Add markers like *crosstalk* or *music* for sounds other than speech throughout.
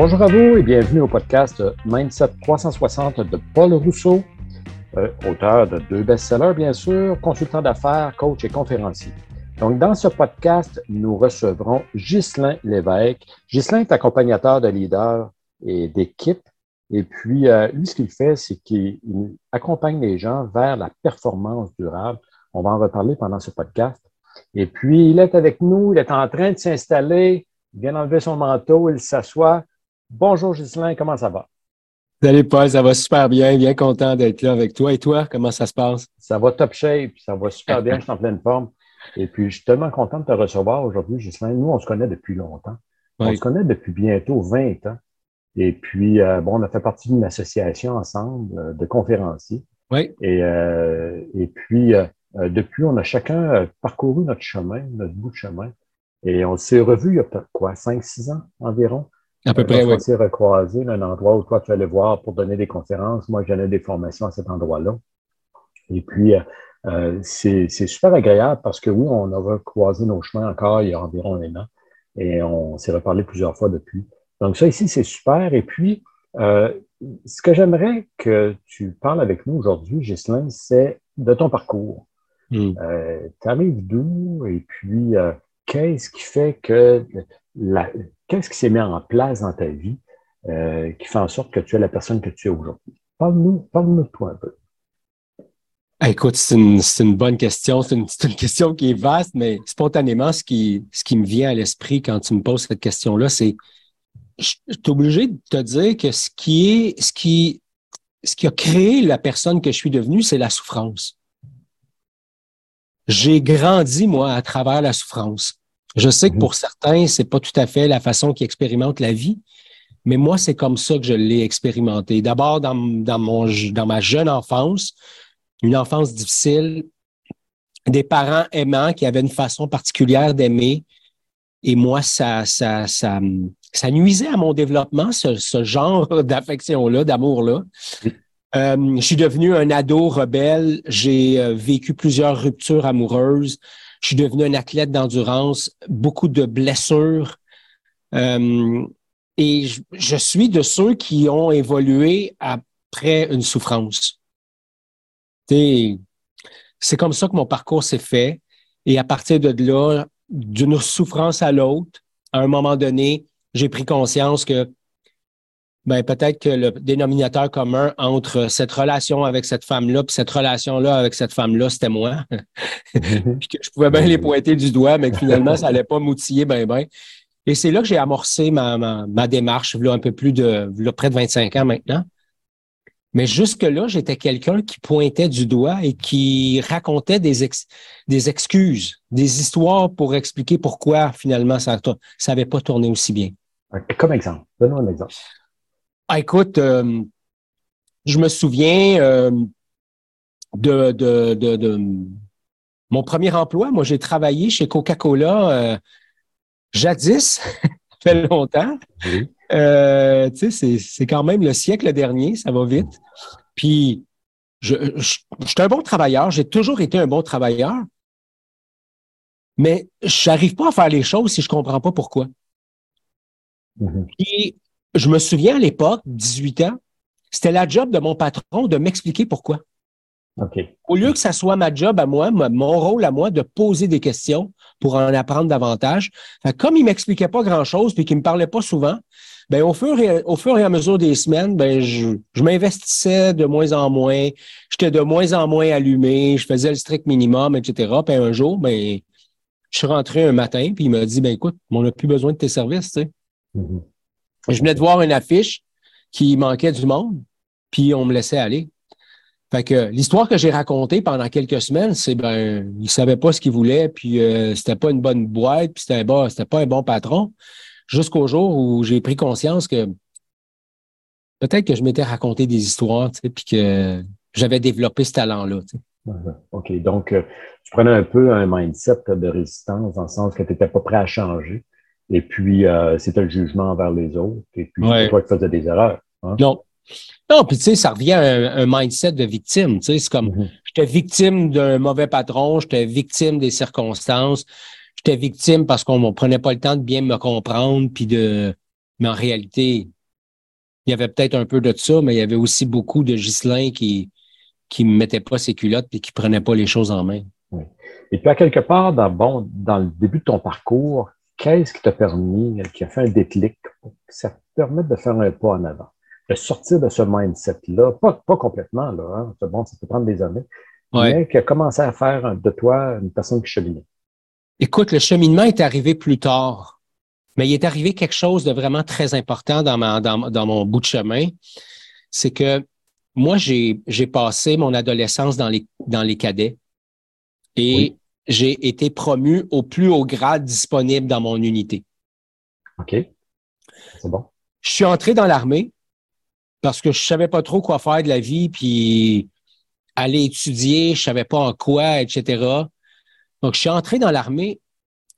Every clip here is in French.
Bonjour à vous et bienvenue au podcast Mindset 360 de Paul Rousseau, euh, auteur de deux best-sellers, bien sûr, consultant d'affaires, coach et conférencier. Donc, dans ce podcast, nous recevrons Ghislain Lévesque. Ghislain est accompagnateur de leaders et d'équipes. Et puis, euh, lui, ce qu'il fait, c'est qu'il accompagne les gens vers la performance durable. On va en reparler pendant ce podcast. Et puis, il est avec nous, il est en train de s'installer, il vient d'enlever son manteau, il s'assoit. Bonjour Ghislain, comment ça va? Salut Paul, ça va super bien, bien content d'être là avec toi. Et toi, comment ça se passe? Ça va top shape, ça va super bien, je suis en pleine forme. Et puis, je suis tellement content de te recevoir aujourd'hui, Ghislain. Nous, on se connaît depuis longtemps. On se connaît depuis bientôt 20 ans. Et puis, euh, bon, on a fait partie d'une association ensemble euh, de conférenciers. Oui. Et, euh, et puis, depuis, on a chacun parcouru notre chemin, notre bout de chemin. Et on s'est revus il y a quoi, 5-6 ans environ? À peu près, oui. On s'est recroisé un endroit où toi, tu allais voir pour donner des conférences. Moi, j'allais des formations à cet endroit-là. Et puis, euh, c'est super agréable parce que oui, on a recroisé nos chemins encore il y a environ un an et on s'est reparlé plusieurs fois depuis. Donc ça ici, c'est super. Et puis, euh, ce que j'aimerais que tu parles avec nous aujourd'hui, Ghislain, c'est de ton parcours. Hmm. Euh, tu arrives d'où? Et puis qu'est-ce qui fait que la, qu'est-ce qui s'est mis en place dans ta vie qui fait en sorte que tu es la personne que tu es aujourd'hui? Parle-nous, parle-nous de toi un peu. Ah, écoute, c'est une, bonne question. C'est une, question qui est vaste, mais spontanément, ce qui, ce qui me vient à l'esprit quand tu me poses cette question-là, c'est je suis obligé de te dire que ce qui est, ce qui, ce qui a créé la personne que je suis devenue, c'est la souffrance. J'ai grandi, moi, à travers la souffrance. Je sais que mhm. pour certains, c'est pas tout à fait la façon qu'ils expérimentent la vie, mais moi, c'est comme ça que je l'ai expérimenté. D'abord, dans, dans, mon, dans ma jeune enfance, une enfance difficile, des parents aimants qui avaient une façon particulière d'aimer. Et moi, ça, ça, ça, ça nuisait à mon développement, ce, ce genre *laughs* d'affection-là, d'amour-là. Euh, je suis devenu un ado rebelle. J'ai euh, vécu plusieurs ruptures amoureuses. Je suis devenu un athlète d'endurance, beaucoup de blessures. Euh, et je, je, suis de ceux qui ont évolué après une souffrance c'est comme ça que mon parcours s'est fait. Et à partir de là, d'une souffrance à l'autre, à un moment donné, j'ai pris conscience que ben, peut-être que le dénominateur commun entre cette relation avec cette femme-là et cette relation-là avec cette femme-là, c'était moi. *laughs* puis que je pouvais bien les pointer du doigt, mais que finalement, ça n'allait pas m'outiller ben. Et c'est là que j'ai amorcé ma, ma, démarche, là, un peu plus de, là, près de 25 ans maintenant. Mais jusque-là, j'étais quelqu'un qui pointait du doigt et qui racontait des, des excuses, des histoires pour expliquer pourquoi finalement ça n'avait pas tourné aussi bien. Comme exemple, donne-moi un exemple. Ah, écoute, euh, je me souviens euh, de, de, de, mon premier emploi. Moi, j'ai travaillé chez Coca-Cola euh, jadis, *laughs* ça fait longtemps. Oui. Tu sais, c'est quand même le siècle dernier, ça va vite. Puis, je, je, suis un bon travailleur, j'ai toujours été un bon travailleur, mais je n'arrive pas à faire les choses si je comprends pas pourquoi. Mm-hmm. Je me souviens à l'époque, 18 ans, c'était la job de mon patron de m'expliquer pourquoi. Au lieu que ça soit ma job à moi, mon rôle à moi de poser des questions pour en apprendre davantage. comme il m'expliquait pas grand-chose puis qu'il me parlait pas souvent, ben au fur et, au fur et à mesure des semaines, ben je, je m'investissais de moins en moins, j'étais de moins en moins allumé, je faisais le strict minimum, etc. Puis un jour, ben je suis rentré un matin, puis il m'a dit, ben écoute, on n'a plus besoin de tes services, tu sais. Mm-hmm. Je venais de voir une affiche qui manquait du monde, puis on me laissait aller. Fait que l'histoire que j'ai racontée pendant quelques semaines, c'est ben, il savait pas ce qu'il voulait, puis euh, c'était pas une bonne boîte, puis c'était pas un bon patron jusqu'au jour où j'ai pris conscience que peut-être que je m'étais raconté des histoires, puis que j'avais développé ce talent-là. Sais. OK. Donc, euh, tu prenais un peu un mindset de résistance dans le sens que tu n'étais pas prêt à changer. Et puis, euh, c'était le jugement envers les autres. Et puis, c'est toi qui faisais des erreurs. Hein? Non. Non, puis tu sais, ça revient à un, mindset de victime. Tu sais, c'est comme, mm-hmm. j'étais victime d'un mauvais patron, j'étais victime des circonstances, j'étais victime parce qu'on ne prenait pas le temps de bien me comprendre, puis de, Mais en réalité, il y avait peut-être un peu de ça, mais il y avait aussi beaucoup de Ghislain qui qui ne mettait pas ses culottes et qui ne prenait pas les choses en main. Oui. Et puis, à quelque part, dans, bon, dans le début de ton parcours, qu'est-ce qui t'a permis, qui a fait un déclic pour que ça te permette de faire un pas en avant, de sortir de ce mindset-là, pas, pas complètement, là, hein, c'est bon, ça peut prendre des années, mais qui a commencé à faire de toi une personne qui cheminait. Écoute, le cheminement est arrivé plus tard, mais il est arrivé quelque chose de vraiment très important dans, ma, dans, dans mon bout de chemin. C'est que moi, j'ai passé mon adolescence dans les, dans les cadets et j'ai été promu au plus haut grade disponible dans mon unité. OK. C'est bon. Je suis entré dans l'armée parce que je savais pas trop quoi faire de la vie, puis aller étudier, je savais pas en quoi, etc. Donc, je suis entré dans l'armée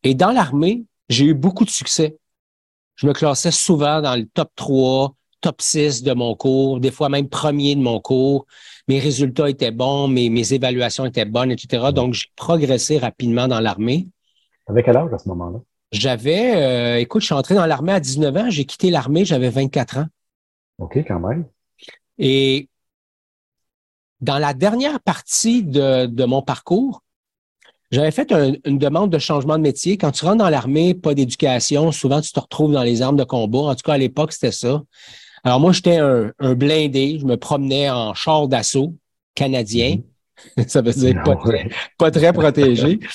et dans l'armée, j'ai eu beaucoup de succès. Je me classais souvent dans le top 3, top 6 de mon cours, des fois même premier de mon cours. Mes résultats étaient bons, mes, mes évaluations étaient bonnes, etc. Donc, j'ai progressé rapidement dans l'armée. Avec quel âge à ce moment-là? J'avais, euh, écoute, je suis entré dans l'armée à 19 ans, j'ai quitté l'armée, j'avais 24 ans. OK, quand même. Et dans la dernière partie de, de mon parcours, j'avais fait une demande de changement de métier. Quand tu rentres dans l'armée, pas d'éducation, souvent tu te retrouves dans les armes de combat. En tout cas, à l'époque, c'était ça. Alors moi, j'étais un, blindé, je me promenais en char d'assaut canadien. Mhm. *laughs* Ça veut dire pas, très, pas très protégé. *laughs*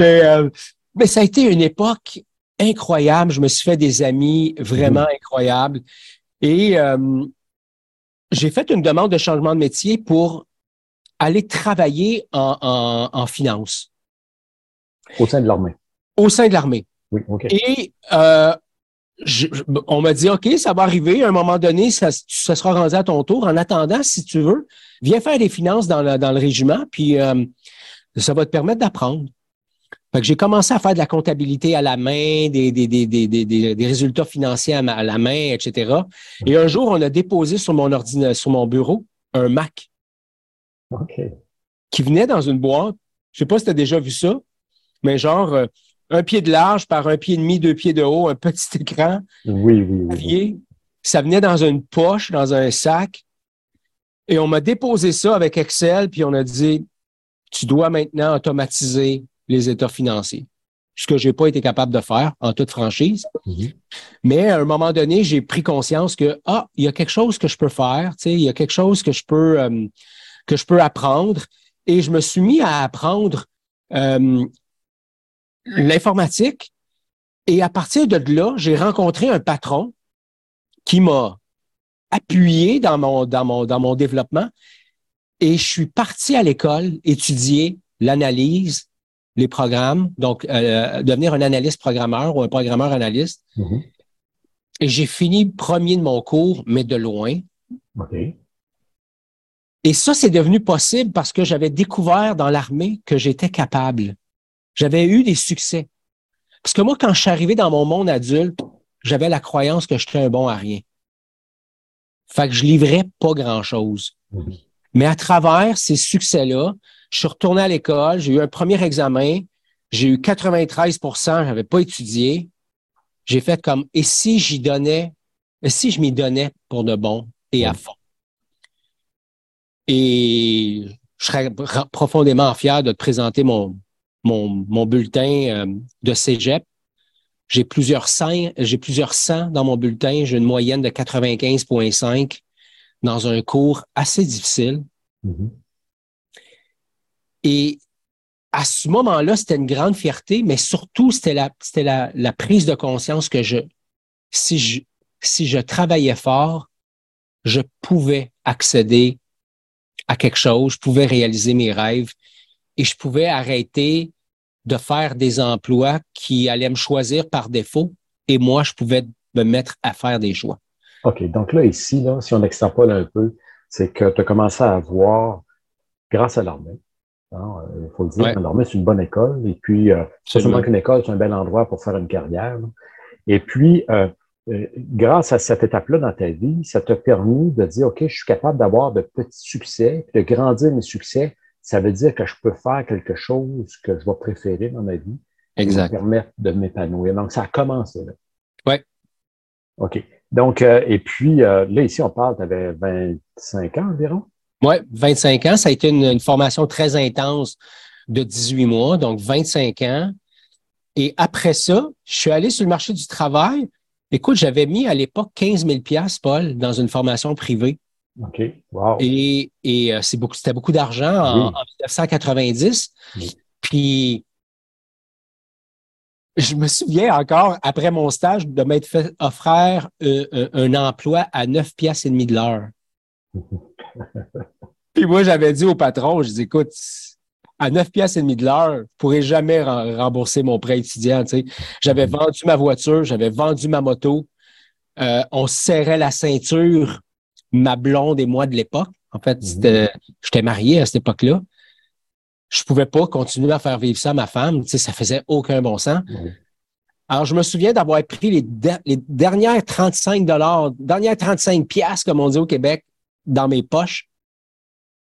Euh, mais, ça a été une époque incroyable. Je me suis fait des amis vraiment mhm. incroyables. Et euh, j'ai fait une demande de changement de métier pour aller travailler en, en, finance. Au sein de l'armée. Au sein de l'armée. Oui, OK. Et euh, on m'a dit, OK, ça va arriver. À un moment donné, ça, sera rendu à ton tour. En attendant, si tu veux, viens faire des finances dans le, dans le régiment, puis euh, ça va te permettre d'apprendre. Fait que j'ai commencé à faire de la comptabilité à la main, des, des, des, des, des résultats financiers à, la main, etc. Et un jour, on a déposé sur mon ordinateur, sur mon bureau, un Mac. OK. Qui venait dans une boîte. Je sais pas si tu as déjà vu ça, mais genre, euh, un pied de large par un pied et demi, deux pieds de haut, un petit *laughs* écran. Oui, oui, oui. Ça venait dans une poche, dans un sac. Et on m'a déposé ça avec Excel, puis on a dit, tu dois maintenant automatiser les états financiers. Ce que j'ai pas été capable de faire en toute franchise. Mhm. Mais à un moment donné, j'ai pris conscience que, ah, il y a quelque chose que je peux faire, tu sais, il y a quelque chose que je peux, euh, que je peux apprendre. Et je me suis mis à apprendre euh, l'informatique. Et à partir de là, j'ai rencontré un patron qui m'a appuyé dans mon, dans, mon, dans mon développement. Et je suis parti à l'école étudier l'analyse, les programmes, donc euh, devenir un analyste programmeur ou un programmeur analyste. Mm-hmm. Et j'ai fini premier de mon cours, mais de loin. Et ça, c'est devenu possible parce que j'avais découvert dans l'armée que j'étais capable j'avais eu des succès. Parce que moi, quand je suis arrivé dans mon monde adulte, j'avais la croyance que j'étais un bon à rien. Fait que je livrais pas grand-chose. Mais à travers ces succès-là, je suis retourné à l'école, j'ai eu un premier examen, j'ai eu 93% j'avais pas étudié. J'ai fait comme, et si j'y donnais, et si je m'y donnais pour de bon et à fond? Et je serais profondément fier de te présenter mon, mon, bulletin euh, de cégep. J'ai plusieurs 100, j'ai plusieurs 100 dans mon bulletin. J'ai une moyenne de 95,5 dans un cours assez difficile. Mm-hmm. Et à ce moment-là, c'était une grande fierté, mais surtout, c'était la, c'était la, la, prise de conscience que je, si je, si je travaillais fort, je pouvais accéder à quelque chose, je pouvais réaliser mes rêves et je pouvais arrêter de faire des emplois qui allaient me choisir par défaut et moi, je pouvais me mettre à faire des choix. OK. Donc là, ici, là, si on extrapole un peu, c'est que tu as commencé à voir, grâce à l'armée, hein, euh, il faut le dire, l'armée, c'est une bonne école. Et puis, euh, seulement qu'une école, c'est un bel endroit pour faire une carrière. Et puis, euh, euh, grâce à cette étape-là dans ta vie, ça t'a permis de dire, OK, je suis capable d'avoir de petits succès, de grandir mes succès ça veut dire que je peux faire quelque chose que je vais préférer dans ma vie. Exact. Qui me permettre de m'épanouir. Donc, ça a commencé là. Oui, OK. Donc, euh, et puis, euh, là, ici, on parle, tu avais 25 ans environ? Oui, 25 ans. Ça a été une, formation très intense de 18 mois, donc 25 ans. Et après ça, je suis allé sur le marché du travail. Écoute, j'avais mis à l'époque 15 000 Paul, dans une formation privée. OK. Wow. Et, et euh, beaucoup, c'était beaucoup d'argent en, 1990. Puis, je me souviens encore, après mon stage, de m'être fait offrir euh, euh, un, emploi à 9 piastres et de l'heure. *laughs* Puis moi, j'avais dit au patron, je dis, écoute, à 9 piastres et de l'heure, je ne pourrais jamais rembourser mon prêt étudiant. J'avais mm-hmm. vendu ma voiture, j'avais vendu ma moto. Euh, on serrait la ceinture, ma blonde et moi de l'époque. En fait, mm-hmm. j'étais marié à cette époque-là je pouvais pas continuer à faire vivre ça à ma femme. Tu sais, ça faisait aucun bon sens. Alors, je me souviens d'avoir pris les, les, dernières 35 dollars, dernières 35 piastres, comme on dit au Québec, dans mes poches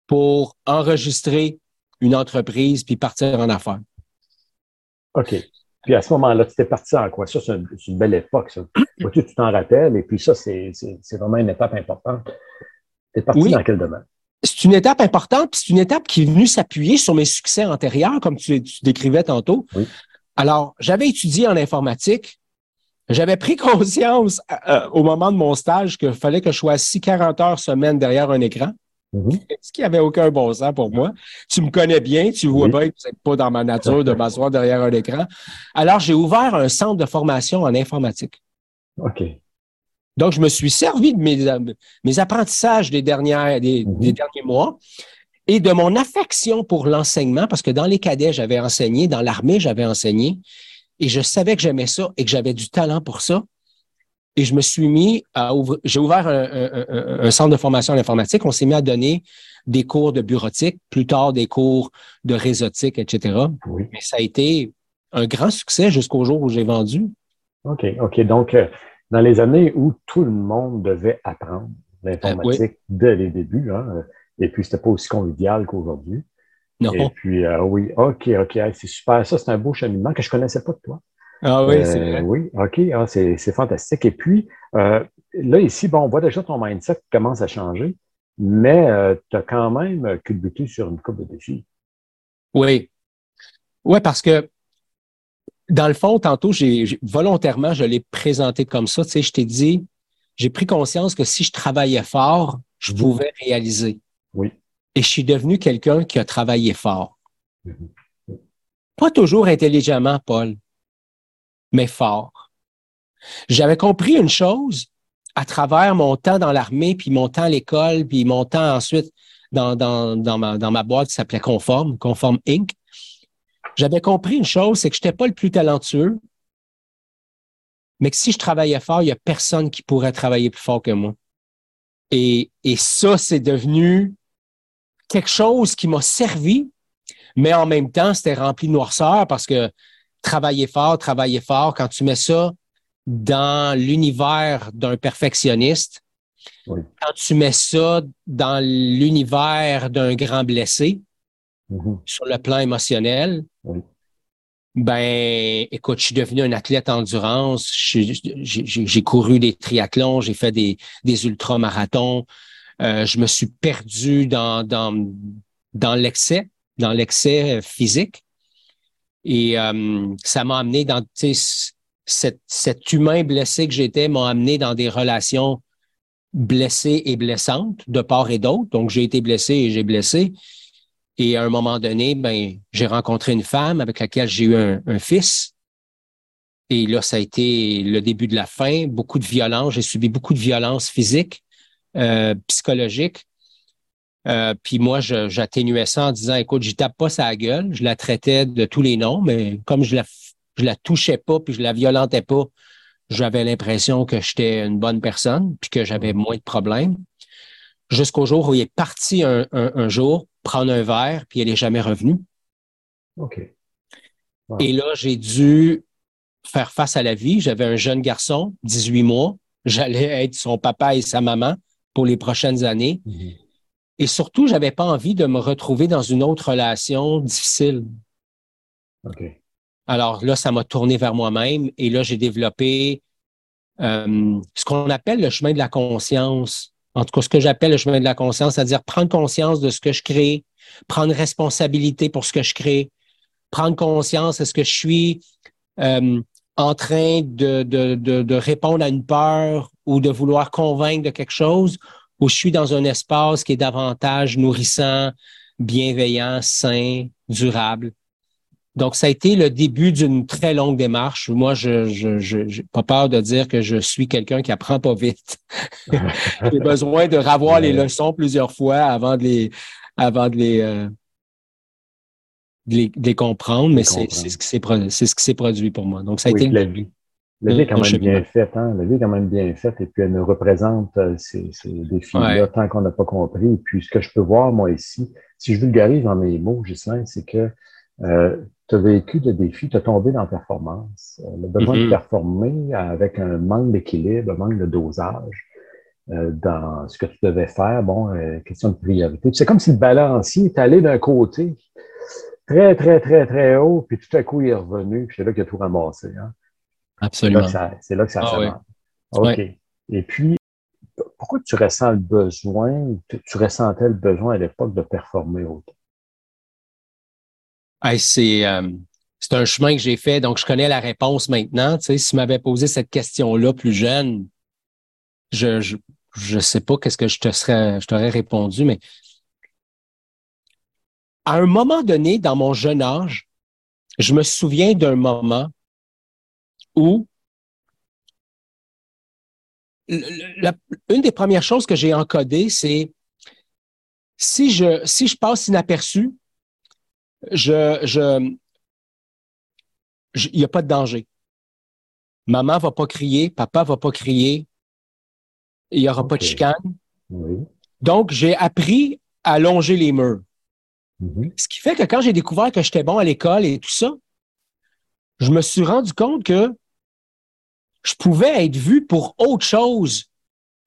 pour enregistrer une entreprise puis partir en affaires. OK. Puis à ce moment-là, tu étais parti en quoi? Ça, c'est une, belle époque, ça. *clears throat* tu t'en rappelles, et puis ça, c'est vraiment une étape importante. Tu es parti dans quel domaine? c'est une étape importante, puis c'est une étape qui est venue s'appuyer sur mes succès antérieurs, comme tu, décrivais tantôt. Alors, j'avais étudié en informatique. J'avais pris *laughs* conscience euh, au moment de mon stage qu'il fallait que je sois assis 40 heures semaine derrière un écran. Mm-hmm. Ce qui avait aucun bon sens pour moi. Tu me connais bien, tu vois bien que c'est pas dans ma nature de m'asseoir derrière un écran. Alors, j'ai ouvert un centre de formation en informatique. OK. Donc, je me suis servi de mes, mes apprentissages des, dernières, des, mhm. derniers mois et de mon affection pour l'enseignement, parce que dans les cadets, j'avais enseigné, dans l'armée, j'avais enseigné, et je savais que j'aimais ça et que j'avais du talent pour ça. Et je me suis mis à ouvrir, j'ai ouvert un, centre de formation en informatique. On s'est mis à donner des cours de bureautique, plus tard des cours de réseautique, etc. Mais ça a été un grand succès jusqu'au jour où j'ai vendu. OK, OK. Donc, euh, dans les années où tout le monde devait apprendre l'informatique dès les débuts, hein, et puis c'était pas aussi convivial qu'aujourd'hui. Non. Et puis, euh, oui, OK, OK, c'est super. Ça, c'est un beau cheminement que je connaissais pas de toi. Ah oui, c'est euh, vrai. Oui, OK, ah, c'est fantastique. Et puis, euh, là, ici, bon, on voit déjà ton mindset qui commence à changer, mais tu as quand même culbuté sur une coupe de défis. Oui. Oui, parce que dans le fond, tantôt, j'ai volontairement, je l'ai présenté comme ça. Tu sais, je t'ai dit, j'ai pris conscience que si je travaillais fort, je mhm. pouvais réaliser. Oui. Et je suis devenu quelqu'un qui a travaillé fort. Mhm. Pas toujours intelligemment, Paul, mais fort. J'avais compris une chose à travers mon temps dans l'armée, puis mon temps à l'école, puis mon temps ensuite dans, ma, boîte qui s'appelait Conform, Conform Inc j'avais compris une chose, c'est que je n'étais pas le plus talentueux, mais que si je travaillais fort, il n'y a personne qui pourrait travailler plus fort que moi. Et, et ça, c'est devenu quelque chose qui m'a servi, mais en même temps, c'était rempli de noirceur parce que travailler fort, travailler fort, quand tu mets ça dans l'univers d'un perfectionniste, quand tu mets ça dans l'univers d'un grand blessé, mm-hmm. sur le plan émotionnel, ben, écoute, je suis devenu un athlète endurance. J'ai couru des triathlons, j'ai fait des, des ultramarathons. Euh, je me suis perdu dans, dans, dans l'excès, dans l'excès physique. Et euh, ça m'a amené dans cet, cet humain blessé que j'étais m'a amené dans des relations blessées et blessantes de part et d'autre. Donc, j'ai été blessé et j'ai blessé. Et à un moment donné, ben, j'ai rencontré une femme avec laquelle j'ai eu un, fils. Et là, ça a été le début de la fin, beaucoup de violence. J'ai subi beaucoup de violence physique, euh, psychologique. Euh, puis moi, j'atténuais ça en disant, écoute, je tape pas sa gueule. Je la traitais de tous les noms, mais comme je la, je la touchais pas puis je la violentais pas, j'avais l'impression que j'étais une bonne personne puis que j'avais moins de problèmes. Jusqu'au jour où il est parti un, un jour prendre un verre, puis elle n'est jamais revenue. OK. Et là, j'ai dû faire face à la vie. J'avais un jeune garçon, 18 mois. J'allais être son papa et sa maman pour les prochaines années. Mhm. Et surtout, je n'avais pas envie de me retrouver dans une autre relation difficile. Alors là, ça m'a tourné vers moi-même et là, j'ai développé euh, ce qu'on appelle le chemin de la conscience. En tout cas, ce que j'appelle le chemin de la conscience, c'est-à-dire prendre conscience de ce que je crée, prendre responsabilité pour ce que je crée, prendre conscience est-ce que je suis euh, en train de, de, de, de, répondre à une peur ou de vouloir convaincre de quelque chose, ou je suis dans un espace qui est davantage nourrissant, bienveillant, sain, durable. Donc, ça a été le début d'une très longue démarche. Moi, je n'ai pas peur de dire que je suis quelqu'un qui apprend pas vite. *laughs* J'ai besoin de revoir les leçons plusieurs fois avant de les, avant de les, euh, de les, comprendre, mais c'est ce qui s'est produit pour moi. Donc, ça a été la vie. La vie est quand même bien faite, hein? La vie est quand même bien faite et puis elle nous représente euh, ces, ces défis-là tant qu'on n'a pas compris. Et puis, ce que je peux voir, moi, ici, si je vulgarise dans mes mots, Gislain, c'est que euh, tu as vécu de défis, tu as tombé dans la performance, euh, le besoin de mm-hmm. performer avec un manque d'équilibre, un manque de dosage euh, dans ce que tu devais faire. Bon, euh, question de priorité. C'est comme si le balancier est allé d'un côté très, très, très, très haut, puis tout à coup, il est revenu, puis c'est là qu'il a tout ramassé. Hein? Absolument. C'est là que ça, ah, OK. Et puis, pourquoi tu ressens le besoin, tu, ressentais le besoin à l'époque de performer autant? c'est, euh, c'est un chemin que j'ai fait, donc je connais la réponse maintenant. Tu sais, si tu m'avais posé cette question-là plus jeune, je, je, je sais pas qu'est-ce que je te serais, je t'aurais répondu, mais à un moment donné, dans mon jeune âge, je me souviens d'un moment où une des premières choses que j'ai encodées, c'est si je, si je passe inaperçu, je, je, il n'y a pas de danger. Maman va pas crier, papa va pas crier, il n'y aura pas de chicane. Donc, j'ai appris à longer les murs. Mm-hmm. Ce qui fait que quand j'ai découvert que j'étais bon à l'école et tout ça, je me suis rendu compte que je pouvais être vu pour autre chose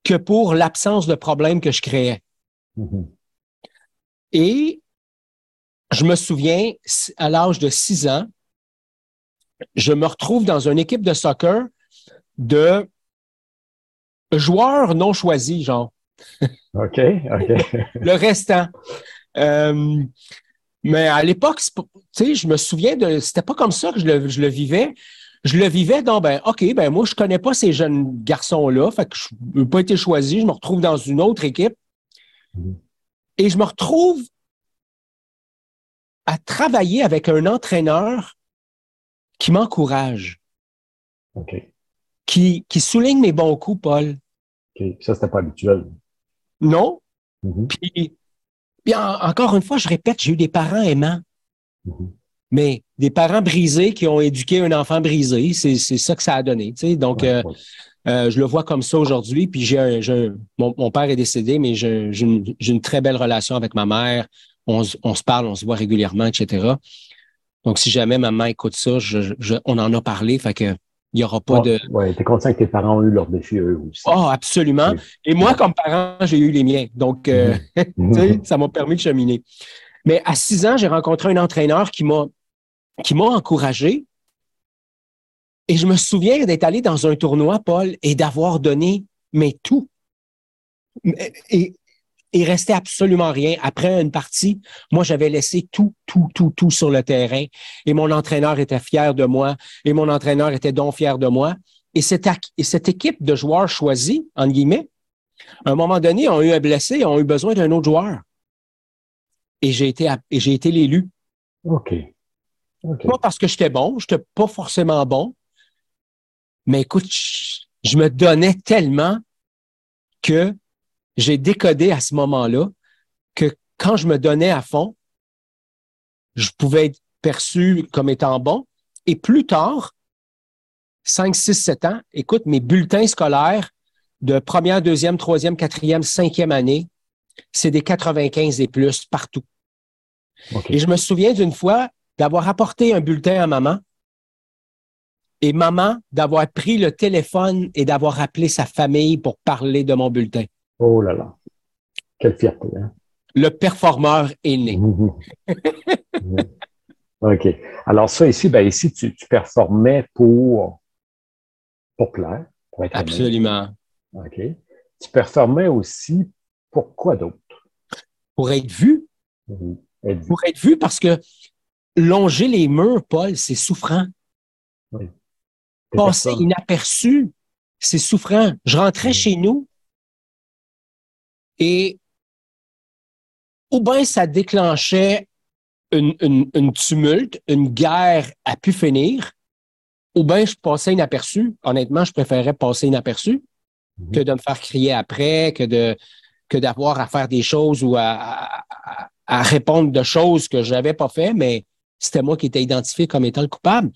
que pour l'absence de problème que je créais. Mm-hmm. Et je me souviens, à l'âge de six ans, je me retrouve dans une équipe de soccer de joueurs non choisis, genre. OK, OK. le restant. Euh, mais à l'époque, tu sais, je me souviens de. C'était pas comme ça que je le, je le vivais je le vivais dans, ben, OK, ben, moi, je connais pas ces jeunes garçons-là, fait que je n'ai pas été choisi, je me retrouve dans une autre équipe. Mm-hmm. Et je me retrouve à travailler avec un entraîneur qui m'encourage. OK. Qui, qui souligne mes bons coups, Paul. OK. Ça, c'était pas habituel. Non. Mm-hmm. Puis, encore une fois, je répète, j'ai eu des parents aimants. Mm-hmm. Mais des parents brisés qui ont éduqué un enfant brisé, c'est ça que ça a donné. Tu sais? Donc, euh, euh, je le vois comme ça aujourd'hui. Puis j'ai mon, mon, père est décédé, mais j'ai une, une, très belle relation avec ma mère. On, on, se parle, on se voit régulièrement, etc. Donc, si jamais maman écoute ça, je, je, on en a parlé. Fait que il n'y aura pas de. Oui, tu es conscient que tes parents ont eu leurs défis eux aussi. Oh, absolument. Et moi, comme parent, j'ai eu les miens. Donc, euh, *laughs* ça m'a permis de cheminer. Mais à six ans, j'ai rencontré un entraîneur qui m'a qui m'a encouragé. Et je me souviens d'être allé dans un tournoi, Paul, et d'avoir donné mais tout. Et il restait absolument rien. Après une partie, moi, j'avais laissé tout, tout, tout, tout sur le terrain. Et mon entraîneur était fier de moi. Et mon entraîneur était donc fier de moi. Et cette, et cette équipe de joueurs choisis, en guillemets, à un moment donné, ont eu un blessé, ont eu besoin d'un autre joueur. Et j'ai été, et j'ai été l'élu. Pas parce que j'étais bon, j'étais pas forcément bon, mais écoute, je, me donnais tellement que j'ai décodé à ce moment-là que quand je me donnais à fond, je pouvais être perçu comme étant bon. Et plus tard, 5, 6, 7 ans, écoute, mes bulletins scolaires de première, deuxième, troisième, quatrième, cinquième année, c'est des 95 et plus partout. Et je me souviens d'une fois, d'avoir apporté un bulletin à maman et maman d'avoir pris le téléphone et d'avoir appelé sa famille pour parler de mon bulletin. Oh là là. Quelle fierté. Hein? Le performeur est né. OK. Alors ça ici, ben ici, tu, performais pour, pour plaire, Absolument. OK. Tu performais aussi pourquoi d'autre? Pour être vu. Mhm. Pour être vu parce que longer les murs, Paul, c'est souffrant. Oui. Passer inaperçu, c'est souffrant. Je rentrais chez nous et ou bien ça déclenchait une, une, tumulte, une guerre à pu finir, ou bien je passais inaperçu. Honnêtement, je préférais passer inaperçu mhm. que de me faire crier après, que de que d'avoir à faire des choses ou à, à, répondre de choses que je n'avais pas fait, mais c'était moi qui étais identifié comme étant le coupable.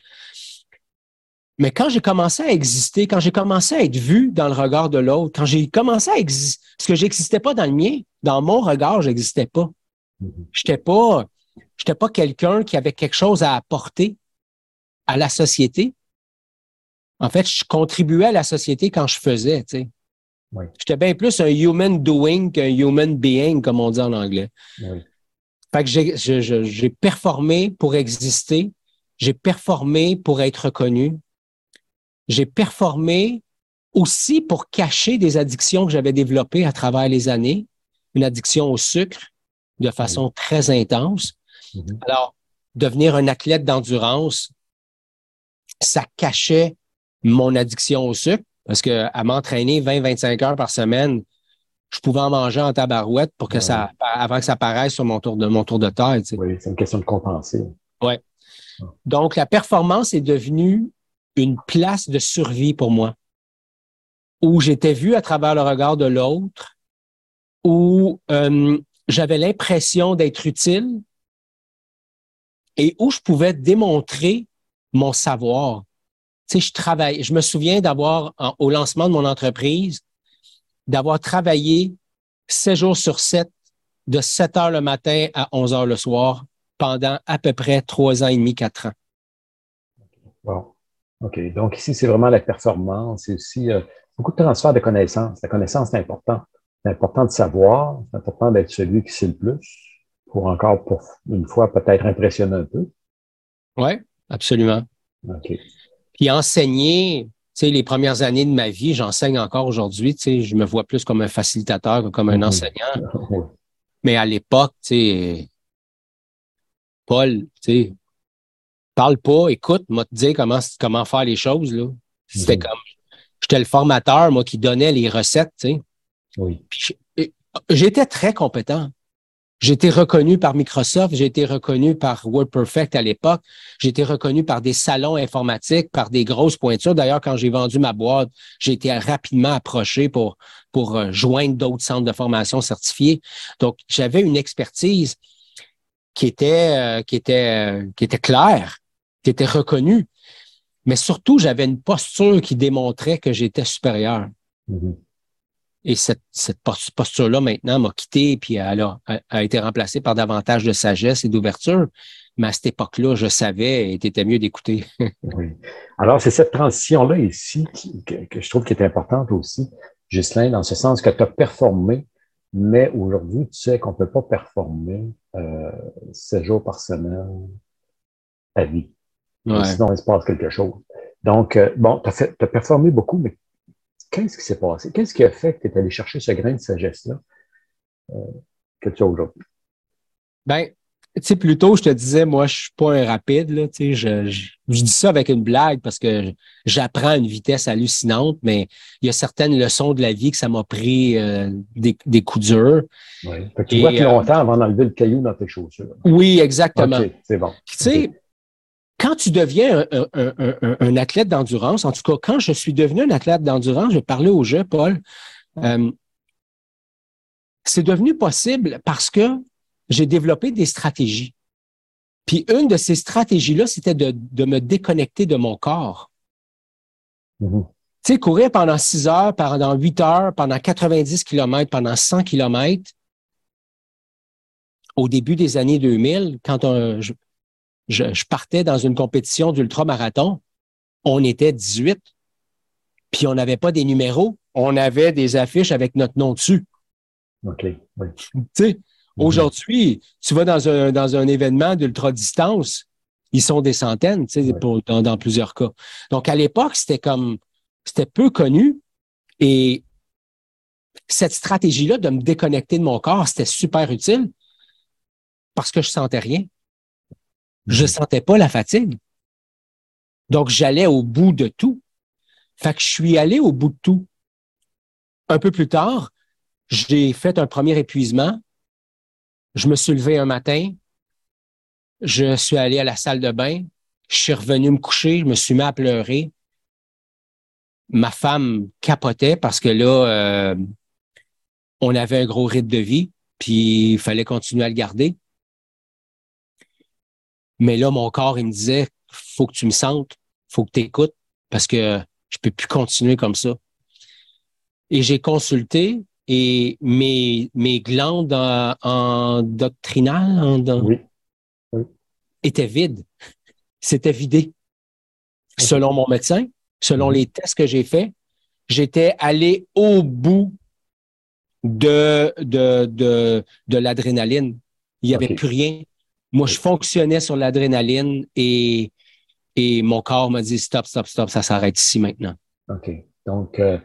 Mais quand j'ai commencé à exister, quand j'ai commencé à être vu dans le regard de l'autre, quand j'ai commencé à exister, parce que j'existais pas dans le mien, dans mon regard, j'existais pas. Mhm. J'étais pas, j'étais pas quelqu'un qui avait quelque chose à apporter à la société. En fait, je contribuais à la société quand je faisais, tu sais. J'étais bien plus un human doing qu'un human being, comme on dit en anglais. Fait que j'ai performé pour exister. J'ai performé pour être reconnu. J'ai performé aussi pour cacher des addictions que j'avais développées à travers les années. Une addiction au sucre de façon très intense. Mm-hmm. Alors, devenir un athlète d'endurance, ça cachait mon addiction au sucre parce qu'à m'entraîner 20-25 heures par semaine, je pouvais en manger en tabarouette pour que ça, avant que ça apparaisse sur mon tour de, mon tour de taille. Oui, c'est une question de compenser. Oui. Donc, la performance est devenue une place de survie pour moi, où j'étais vu à travers le regard de l'autre, où euh, j'avais l'impression d'être utile et où je pouvais démontrer mon savoir sais, je travaille. Je me souviens d'avoir, au lancement de mon entreprise, d'avoir travaillé sept jours sur sept, de 7 heures le matin à 11 heures le soir, pendant à peu près trois ans et demi, quatre ans. Bon. OK. Donc, ici, c'est vraiment la performance. C'est aussi euh, beaucoup de transfert de connaissances. La connaissance, c'est important. C'est important de savoir. C'est important d'être celui qui sait le plus pour encore, pour une fois, peut-être impressionner un peu. Oui, absolument. OK. Puis enseigner, sais, les premières années de ma vie, j'enseigne encore aujourd'hui, tu sais, je me vois plus comme un facilitateur que comme un mhm. enseignant. Mais à l'époque, tu sais, Paul, tu sais, parle pas, écoute, moi te dire comment, comment faire les choses, là. C'était mhm. comme, j'étais le formateur, moi, qui donnait les recettes, tu sais. Oui. J'étais très compétent. J'ai été reconnu par Microsoft, j'ai été reconnu par WordPerfect à l'époque, j'ai été reconnu par des salons informatiques, par des grosses pointures. D'ailleurs, quand j'ai vendu ma boîte, j'ai été rapidement approché pour, pour euh, joindre d'autres centres de formation certifiés. Donc, j'avais une expertise qui était, euh, qui était, euh, qui était claire, qui était reconnue. Mais surtout, j'avais une posture qui démontrait que j'étais supérieur. Mm-hmm. Et cette, posture-là, maintenant, m'a quitté, puis elle a, été remplacée par davantage de sagesse et d'ouverture. Mais à cette époque-là, je savais et était mieux d'écouter. *laughs* oui. Alors, c'est cette transition-là ici que, je trouve qui est importante aussi, Ghislain, dans ce sens que tu as performé, mais aujourd'hui, tu sais qu'on ne peut pas performer euh, sept jours par semaine à vie. Sinon, il se passe quelque chose. Donc, euh, bon, tu as, as, performé beaucoup, mais qu'est-ce qui s'est passé? Qu'est-ce qui a fait que tu es allé chercher ce grain de sagesse-là euh, que tu as aujourd'hui? Ben, tu sais, plutôt, je te disais, moi, je suis pas un rapide, là, tu sais, je, je, dis ça avec une blague parce que j'apprends à une vitesse hallucinante, mais il y a certaines leçons de la vie que ça m'a pris euh, des, des, coups durs. Oui. tu vois que longtemps avant d'enlever le caillou dans tes chaussures. Oui, exactement. c'est bon. Tu sais, quand tu deviens un, athlète d'endurance, en tout cas, quand je suis devenu un athlète d'endurance, je parlais au jeu, Paul, euh, c'est devenu possible parce que j'ai développé des stratégies. Puis une de ces stratégies-là, c'était de, me déconnecter de mon corps. Mm-hmm. Tu sais, courir pendant 6 heures, pendant 8 heures, pendant 90 km, pendant 100 km, au début des années 2000, quand on, je, partais dans une compétition d'ultramarathon, on était 18, puis on n'avait pas des numéros, on avait des affiches avec notre nom dessus. OK, oui. Tu sais, mhm. aujourd'hui, tu vas dans un, dans un événement d'ultra-distance, ils sont des centaines, tu sais, dans, plusieurs cas. Donc, à l'époque, c'était comme, C'était peu connu. Et cette stratégie-là de me déconnecter de mon corps, c'était super utile parce que je sentais rien. Je sentais pas la fatigue. Donc, j'allais au bout de tout. Fait que je suis allé au bout de tout. Un peu plus tard, j'ai fait un premier épuisement. Je me suis levé un matin. Je suis allé à la salle de bain. Je suis revenu me coucher. Je me suis mis à pleurer. Ma femme capotait parce que là, euh, on avait un gros rythme de vie, puis il fallait continuer à le garder. Mais là, mon corps, il me disait, faut que tu me sentes, faut que tu écoutes, parce que je peux plus continuer comme ça. Et j'ai consulté et mes, mes glandes en, doctrinal en, étaient vides. C'était vidé. Selon mon médecin, selon mhm. les tests que j'ai faits, j'étais allé au bout de, de, de, de l'adrénaline. Il n'y avait plus rien. Moi, je fonctionnais sur l'adrénaline et, et mon corps m'a dit stop, stop, stop, ça s'arrête ici maintenant. OK. Donc, euh,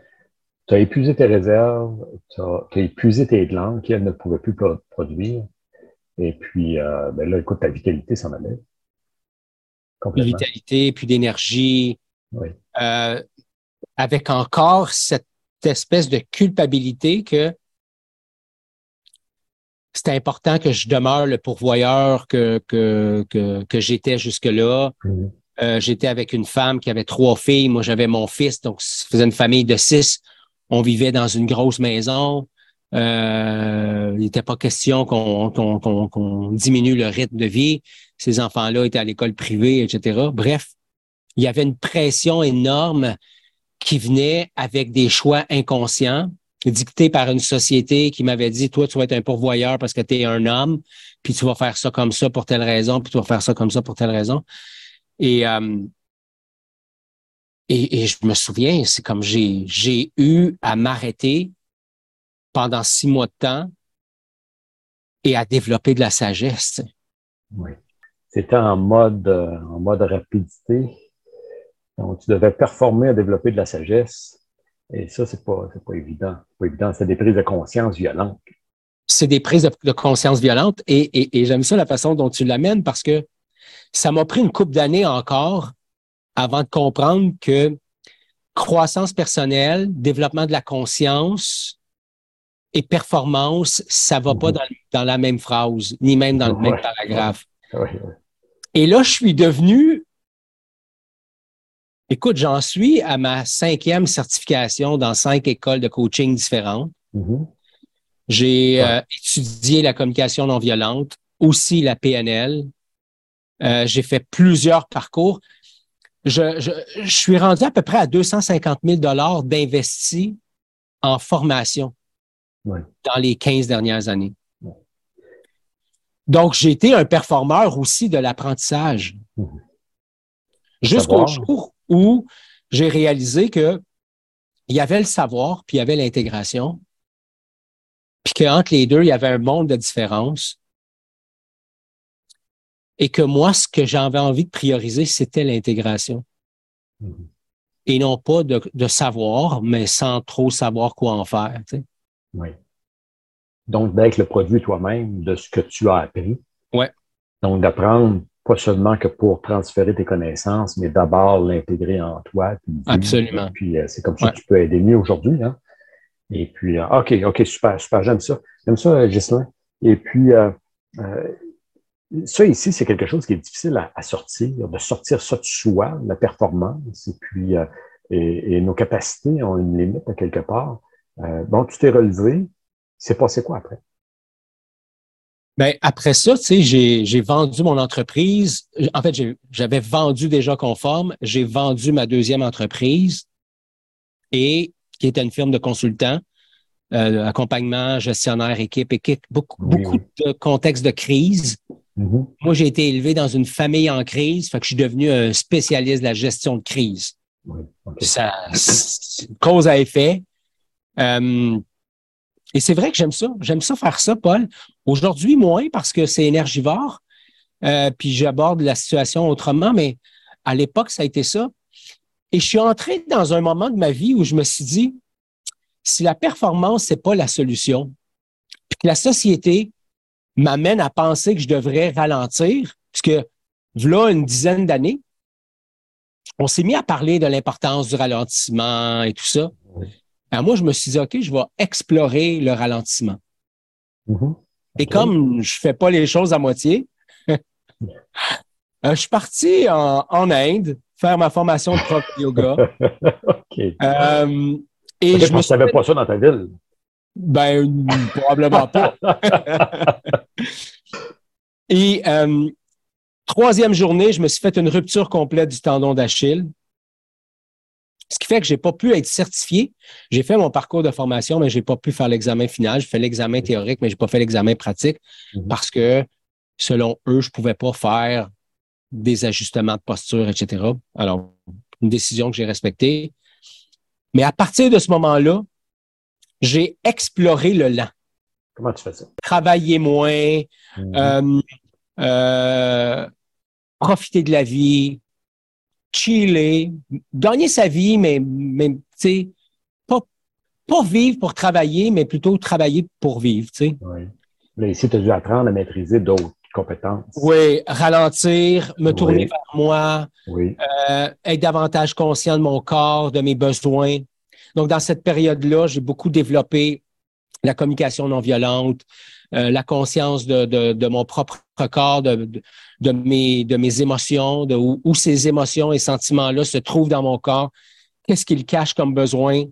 tu as épuisé tes réserves, tu as, épuisé tes glandes qui, elles, ne pouvaient plus produire. Et puis, euh, ben là, écoute, ta vitalité s'en allait. Complètement. Vitalité, puis d'énergie. Oui. Euh, avec encore cette espèce de culpabilité que c'était important que je demeure le pourvoyeur que, que, que, j'étais jusque-là. Mhm. Euh, j'étais avec une femme qui avait trois filles. Moi, j'avais mon fils, donc ça faisait une famille de six. On vivait dans une grosse maison. Euh, il n'était pas question qu'on diminue le rythme de vie. Ces enfants-là étaient à l'école privée, etc. Bref, il y avait une pression énorme qui venait avec des choix inconscients dicté par une société qui m'avait dit, toi, tu vas être un pourvoyeur parce que tu es un homme, puis tu vas faire ça comme ça pour telle raison, puis tu vas faire ça comme ça pour telle raison. Et, euh, et, je me souviens, c'est comme j'ai, j'ai eu à m'arrêter pendant six mois de temps et à développer de la sagesse. Oui. C'était en mode, euh, en mode rapidité. Donc, tu devais performer à développer de la sagesse et ça, c'est pas, pas évident. pas évident. C'est des prises de conscience violentes. C'est des prises de, conscience violentes et, et, j'aime ça la façon dont tu l'amènes parce que ça m'a pris une couple d'années encore avant de comprendre que croissance personnelle, développement de la conscience et performance, ça va pas mm-hmm. dans, la même phrase, ni même dans le même paragraphe. Et là, je suis devenu Écoute, j'en suis à ma cinquième certification dans cinq écoles de coaching différentes. Mm-hmm. J'ai euh, étudié la communication non violente, aussi la PNL. Euh, j'ai fait plusieurs parcours. Je, je, suis rendu à peu près à 250 000 dollars d'investis en formation dans les 15 dernières années. Donc, j'ai été un performeur aussi de l'apprentissage. Mm-hmm. Jusqu'au jour où j'ai réalisé que il y avait le savoir, puis il y avait l'intégration, puis qu'entre les deux, il y avait un monde de différence. Et que moi, ce que j'avais envie de prioriser, c'était l'intégration. Mm-hmm. Et non pas de, savoir, mais sans trop savoir quoi en faire. Oui. Donc, d'être le produit toi-même de ce que tu as appris. Ouais. Donc, d'apprendre pas seulement que pour transférer tes connaissances, mais d'abord l'intégrer en toi. Absolument. puis euh, c'est comme ça que tu peux aider mieux aujourd'hui. Hein? Et puis, euh, OK, OK, super, super, j'aime ça. J'aime ça, euh, Ghislain. Et puis, ça ici, c'est quelque chose qui est difficile à, sortir, de sortir ça de soi, la performance, et puis et, nos capacités ont une limite à quelque part. bon, tu t'es relevé, c'est passé quoi après? Ben, après ça, tu sais, j'ai vendu mon entreprise. En fait, j'avais vendu déjà conforme. J'ai vendu ma deuxième entreprise et qui était une firme de consultants, euh, accompagnement, gestionnaire, équipe, équipe, beaucoup, beaucoup de contextes de crise. Mm-hmm. Moi, j'ai été élevé dans une famille en crise, fait que je suis devenu un spécialiste de la gestion de crise. Oui, Ça, cause à effet. Euh, et c'est vrai que j'aime ça. J'aime ça faire ça, Paul. Aujourd'hui, moins parce que c'est énergivore. Euh, puis j'aborde la situation autrement, mais à l'époque, ça a été ça. Et je suis entré dans un moment de ma vie où je me suis dit, si la performance, c'est pas la solution, puis que la société m'amène à penser que je devrais ralentir, puisque voilà une dizaine d'années, on s'est mis à parler de l'importance du ralentissement et tout ça. Alors moi, je me suis dit, OK, je vais explorer le ralentissement. Mm-hmm. Et comme je fais pas les choses à moitié, *laughs* euh, je suis parti en, Inde faire ma formation de prof yoga. *laughs* OK. Euh, et je ne savais pas ça dans ta ville. Ben, probablement pas. *laughs* et euh, troisième journée, je me suis fait une rupture complète du tendon d'Achille. Ce qui fait que je n'ai pas pu être certifié. J'ai fait mon parcours de formation, mais je n'ai pas pu faire l'examen final. J'ai fait l'examen théorique, mais je n'ai pas fait l'examen pratique mhm. parce que, selon eux, je ne pouvais pas faire des ajustements de posture, etc. Alors, une décision que j'ai respectée. Mais à partir de ce moment-là, j'ai exploré le lent. Comment tu fais ça? Travailler moins, euh, euh, profiter de la vie, chiller, gagner sa vie, mais, mais tu sais, pas, pas vivre pour travailler, mais plutôt travailler pour vivre, tu sais. Oui. Là, ici, tu as dû apprendre à maîtriser d'autres compétences. Oui, ralentir, me tourner vers moi, oui. euh, être davantage conscient de mon corps, de mes besoins. Donc, dans cette période-là, j'ai beaucoup développé la communication non violente, euh, la conscience de, de, de, mon propre corps, de, de, mes, de mes émotions, de où, ces émotions et sentiments-là se trouvent dans mon corps, qu'est-ce qu'ils cachent comme besoin?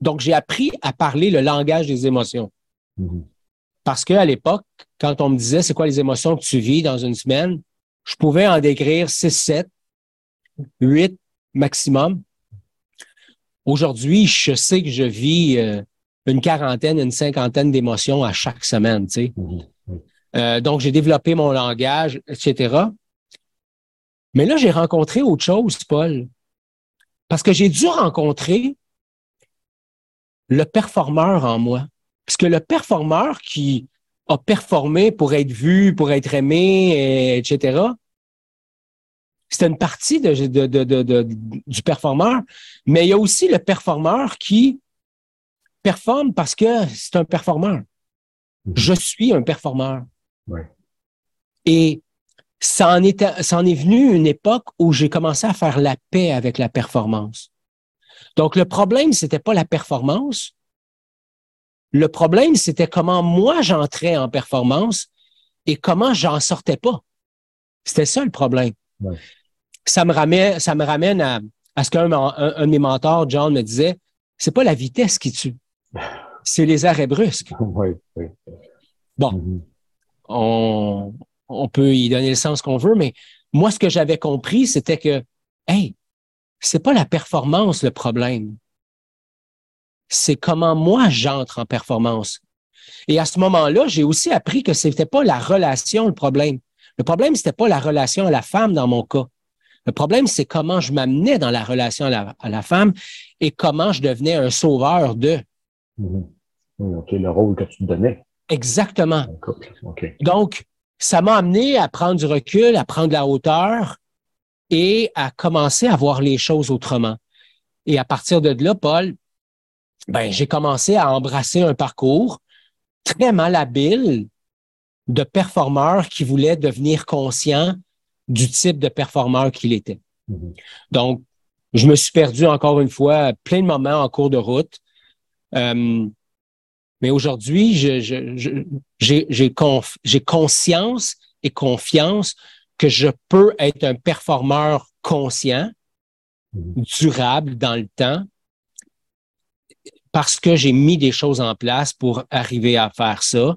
Donc, j'ai appris à parler le langage des émotions. Mm-hmm. Parce qu'à l'époque, quand on me disait c'est quoi les émotions que tu vis dans une semaine, je pouvais en décrire 6, 7, 8 maximum. Aujourd'hui, je sais que je vis euh, une quarantaine, une cinquantaine d'émotions à chaque semaine. Tu sais. Mm-hmm. Euh, donc, j'ai développé mon langage, etc. Mais là, j'ai rencontré autre chose, Paul. Parce que j'ai dû rencontrer le performeur en moi. Parce que le performeur qui a performé pour être vu, pour être aimé, etc., c'est une partie de, du performeur, mais il y a aussi le performeur qui performe parce que c'est un performeur. Mm-hmm. Je suis un performeur. Et ça en, est, ça en est venu une époque où j'ai commencé à faire la paix avec la performance. Donc, le problème, c'était pas la performance. Le problème, c'était comment moi j'entrais en performance et comment j'en sortais pas. C'était ça le problème. Ça me ramène, ça me ramène à, à ce qu'un un, de mes mentors, John, me disait, c'est pas la vitesse qui tue, c'est les arrêts brusques. *laughs* Bon, mm-hmm on, on peut y donner le sens qu'on veut, mais moi, ce que j'avais compris, c'était que, hey, c'est pas la performance le problème. C'est comment moi j'entre en performance. Et à ce moment-là, j'ai aussi appris que c'était pas la relation le problème. Le problème, c'était pas la relation à la femme dans mon cas. Le problème, c'est comment je m'amenais dans la relation à la, femme et comment je devenais un sauveur de. Mm-hmm. OK, le rôle que tu te donnais. Exactement. Donc, ça m'a amené à prendre du recul, à prendre de la hauteur et à commencer à voir les choses autrement. Et à partir de là, Paul, ben, j'ai commencé à embrasser un parcours très malhabile de performeur qui voulait devenir conscient du type de performeur qu'il était. Mm-hmm. Donc, je me suis perdu encore une fois plein de moments en cours de route. Euh, mais aujourd'hui, j'ai conscience et confiance que je peux être un performeur conscient, mhm. durable dans le temps, parce que j'ai mis des choses en place pour arriver à faire ça.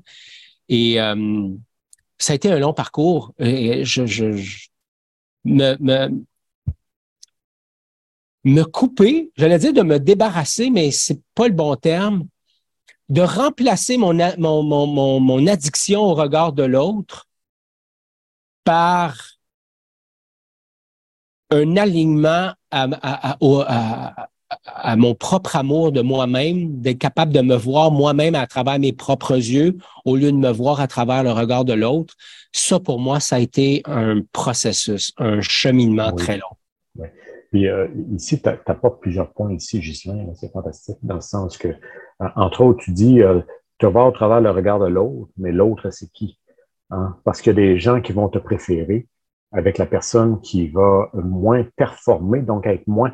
Et euh, ça a été un long parcours. Et je, me, me, me couper, j'allais dire de me débarrasser, mais c'est pas le bon terme, de remplacer mon, mon, mon, addiction au regard de l'autre par un alignement à, à, mon propre amour de moi-même, d'être capable de me voir moi-même à travers mes propres yeux au lieu de me voir à travers le regard de l'autre. Ça, pour moi, ça a été un processus, un cheminement très long. Oui. Puis euh, ici, tu apportes plusieurs points ici, Ghislain, c'est fantastique, dans le sens que, entre autres, tu dis, euh, tu vas au travers le regard de l'autre, mais l'autre, c'est qui? Hein? Parce qu'il y a des gens qui vont te préférer avec la personne qui va moins performer, donc être moins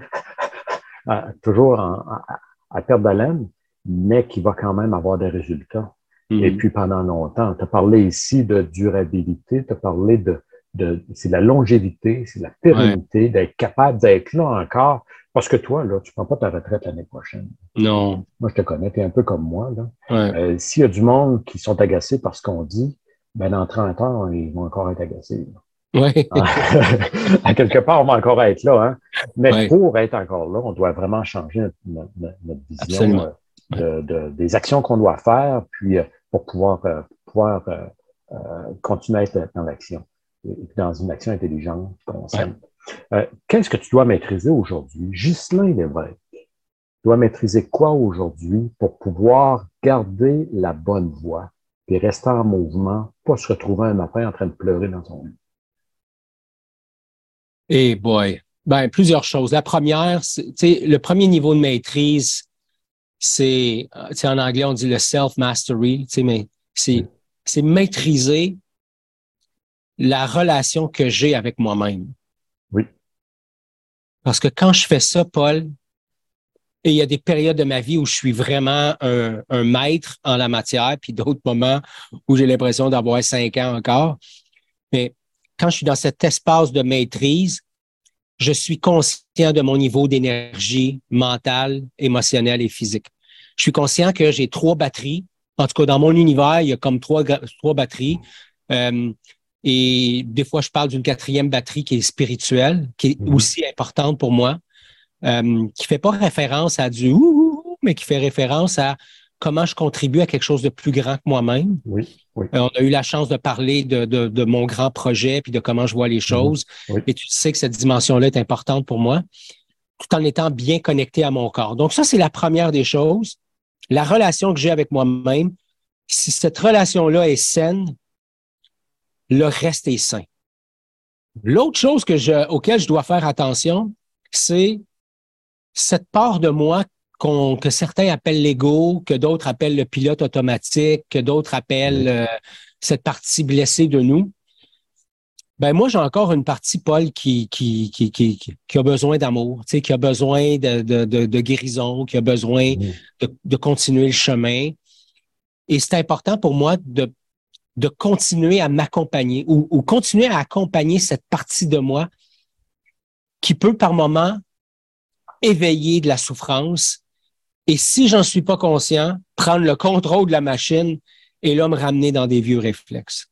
*laughs* toujours à perte d'haleine, mais qui va quand même avoir des résultats. Mm-hmm. Et puis pendant longtemps, tu as parlé ici de durabilité, tu as parlé de, de c'est la longévité, c'est la pérennité, d'être capable d'être là encore. Parce que toi, là, tu ne prends pas ta retraite l'année prochaine. Non. Moi, je te connais, tu es un peu comme moi. Là. Euh, S'il y a du monde qui sont agacés par ce qu'on dit, ben dans 30 ans, ils vont encore être agacés. Oui. *laughs* à quelque part, on va encore être là. Hein? Mais pour être encore là, on doit vraiment changer notre, notre, vision euh, de, des actions qu'on doit faire, puis euh, pour pouvoir, euh, pouvoir continuer à être dans l'action, dans une action intelligente, consciente. Qu'est-ce que tu dois maîtriser aujourd'hui? Ghislain Lévesque doit maîtriser quoi aujourd'hui pour pouvoir garder la bonne voie et rester en mouvement, pas se retrouver un matin en train de pleurer dans son lit? Eh boy, ben plusieurs choses. La première, c'est le premier niveau de maîtrise, c'est en anglais on dit le self mastery, mais c'est c'est maîtriser la relation que j'ai avec moi-même. Oui. Parce que quand je fais ça, Paul, et il y a des périodes de ma vie où je suis vraiment un, un maître en la matière, puis d'autres moments où j'ai l'impression d'avoir cinq ans encore. Mais quand je suis dans cet espace de maîtrise, je suis conscient de mon niveau d'énergie mentale, émotionnelle et physique. Je suis conscient que j'ai trois batteries. En tout cas, dans mon univers, il y a comme trois, trois batteries. Euh, et des fois, je parle d'une quatrième batterie qui est spirituelle, qui est mhm. aussi importante pour moi, euh, qui fait pas référence à du ouh, mais qui fait référence à comment je contribue à quelque chose de plus grand que moi-même. Oui, euh, on a eu la chance de parler de, de, de, mon grand projet puis de comment je vois les mhm. choses. Et tu sais que cette dimension-là est importante pour moi, tout en étant bien connecté à mon corps. Donc ça, c'est la première des choses. La relation que j'ai avec moi-même, si cette relation-là est saine, le reste est sain. L'autre chose que je, auquel je dois faire attention, c'est cette part de moi que certains appellent l'ego, que d'autres appellent le pilote automatique, que d'autres appellent euh, cette partie blessée de nous. Ben moi, j'ai encore une partie, Paul, qui, qui, qui, qui, qui a besoin d'amour, tu sais, qui a besoin de, de, de, guérison, qui a besoin de, de continuer le chemin. Et c'est important pour moi de, de continuer à m'accompagner ou, continuer à accompagner cette partie de moi qui peut par moment éveiller de la souffrance et si j'en suis pas conscient, prendre le contrôle de la machine et là me ramener dans des vieux réflexes.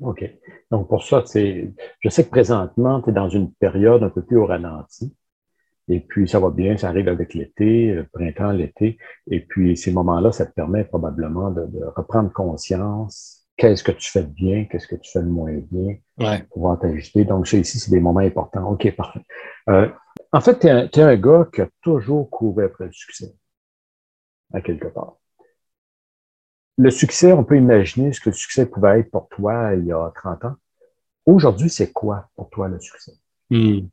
OK. Donc pour ça, je sais que présentement, tu es dans une période un peu plus au ralenti. Et puis, ça va bien, ça arrive avec l'été, le printemps, l'été. Et puis, ces moments-là, ça te permet probablement de, reprendre conscience. Qu'est-ce que tu fais de bien? Qu'est-ce que tu fais de moins bien? Ouais. Pouvoir t'ajuster. Donc, ça ici, c'est des moments importants. OK, parfait. Euh, en fait, tu es, un gars qui a toujours couru après le succès à quelque part. Le succès, on peut imaginer ce que le succès pouvait être pour toi il y a 30 ans. Aujourd'hui, c'est quoi pour toi le succès? Hmm.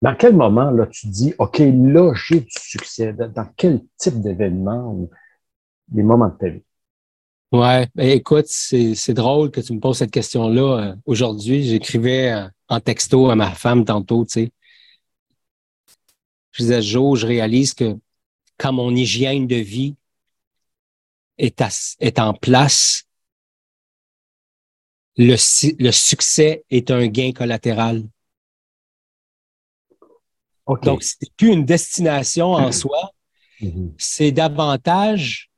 Dans quel moment, là, tu dis, OK, là, j'ai du succès? Dans quel type d'événement ou des moments de ta vie? Ouais, ben, écoute, c'est drôle que tu me poses cette question-là. Euh, aujourd'hui, j'écrivais euh, en texto à ma femme tantôt, tu sais. Je disais, Jo, je réalise que quand mon hygiène de vie est, est en place, le, le, succès est un gain collatéral. Donc, c'est plus une destination en soi, mm-hmm. c'est davantage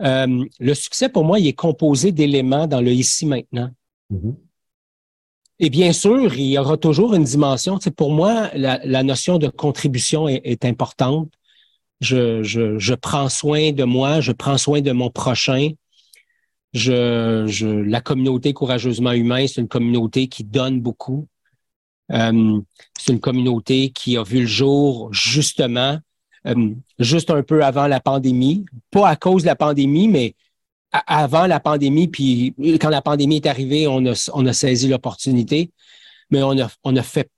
euh, le succès pour moi, il est composé d'éléments dans le ici maintenant. Mm-hmm. Et bien sûr, il y aura toujours une dimension. C'est pour moi, la, notion de contribution est importante je, je, je, prends soin de moi, je prends soin de mon prochain. Je, je, la communauté courageusement humain, c'est une communauté qui donne beaucoup. Euh, c'est une communauté qui a vu le jour justement euh, juste un peu avant la pandémie, pas à cause de la pandémie, mais avant la pandémie, puis quand la pandémie est arrivée, on a, on a saisi l'opportunité, mais on a, on a fait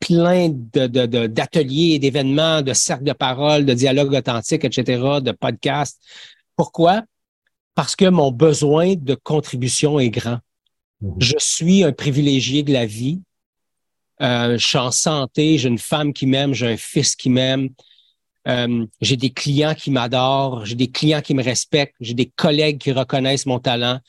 plein d'ateliers, d'événements, de cercles de parole, de dialogues authentiques, etc., de podcasts. Pourquoi? Parce que mon besoin de contribution est grand. Mhm. Je suis un privilégié de la vie. Euh, je suis en santé, j'ai une femme qui m'aime, j'ai un fils qui m'aime. Euh, j'ai des clients qui m'adorent, j'ai des clients qui me respectent, j'ai des collègues qui reconnaissent mon talent.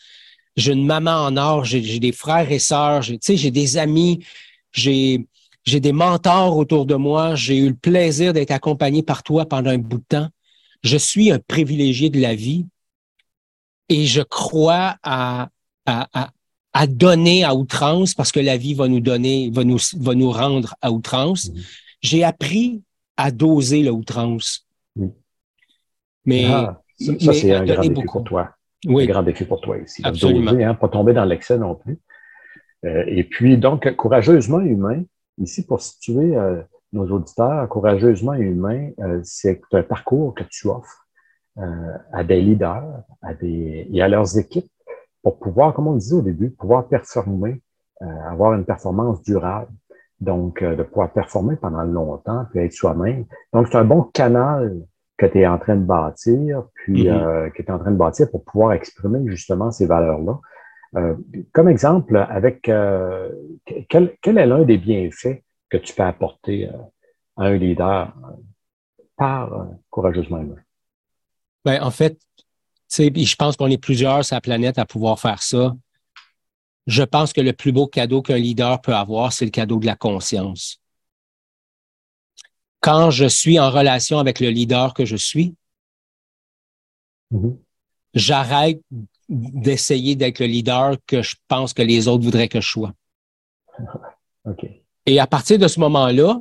J'ai une maman en or, j'ai des frères et sœurs, j'ai des amis, j'ai des mentors autour de moi, j'ai eu le plaisir d'être accompagné par toi pendant un bout de temps. Je suis un privilégié de la vie et je crois à, à, à donner à outrance parce que la vie va nous donner, va nous, va nous rendre à outrance. Mhm. J'ai appris à doser la outrance. Mais, ah, ça, c'est un grand défi pour toi. Oui. Un grand défi pour toi ici. Absolument. Doser, hein, pas tomber dans l'excès non plus. Euh, et puis, donc, courageusement humain, ici, pour situer euh, nos auditeurs, courageusement humain, euh, c'est un parcours que tu offres à des leaders à des, et à leurs équipes pour pouvoir, comme on disait au début, pouvoir performer, avoir une performance durable. Donc, euh, de pouvoir performer pendant longtemps, puis être soi-même. Donc, c'est un bon canal que tu es en train de bâtir, puis mm-hmm. euh, que tu es en train de bâtir pour pouvoir exprimer justement ces valeurs-là. comme exemple, avec quel, quel, est l'un des bienfaits que tu peux apporter à un leader par courageusement humain? Ben, en fait, je pense qu'on est plusieurs sur la planète à pouvoir faire ça. Je pense que le plus beau cadeau qu'un leader peut avoir, c'est le cadeau de la conscience. Quand je suis en relation avec le leader que je suis, mm-hmm. j'arrête d'essayer d'être le leader que je pense que les autres voudraient que je sois. *laughs* Et à partir de ce moment-là,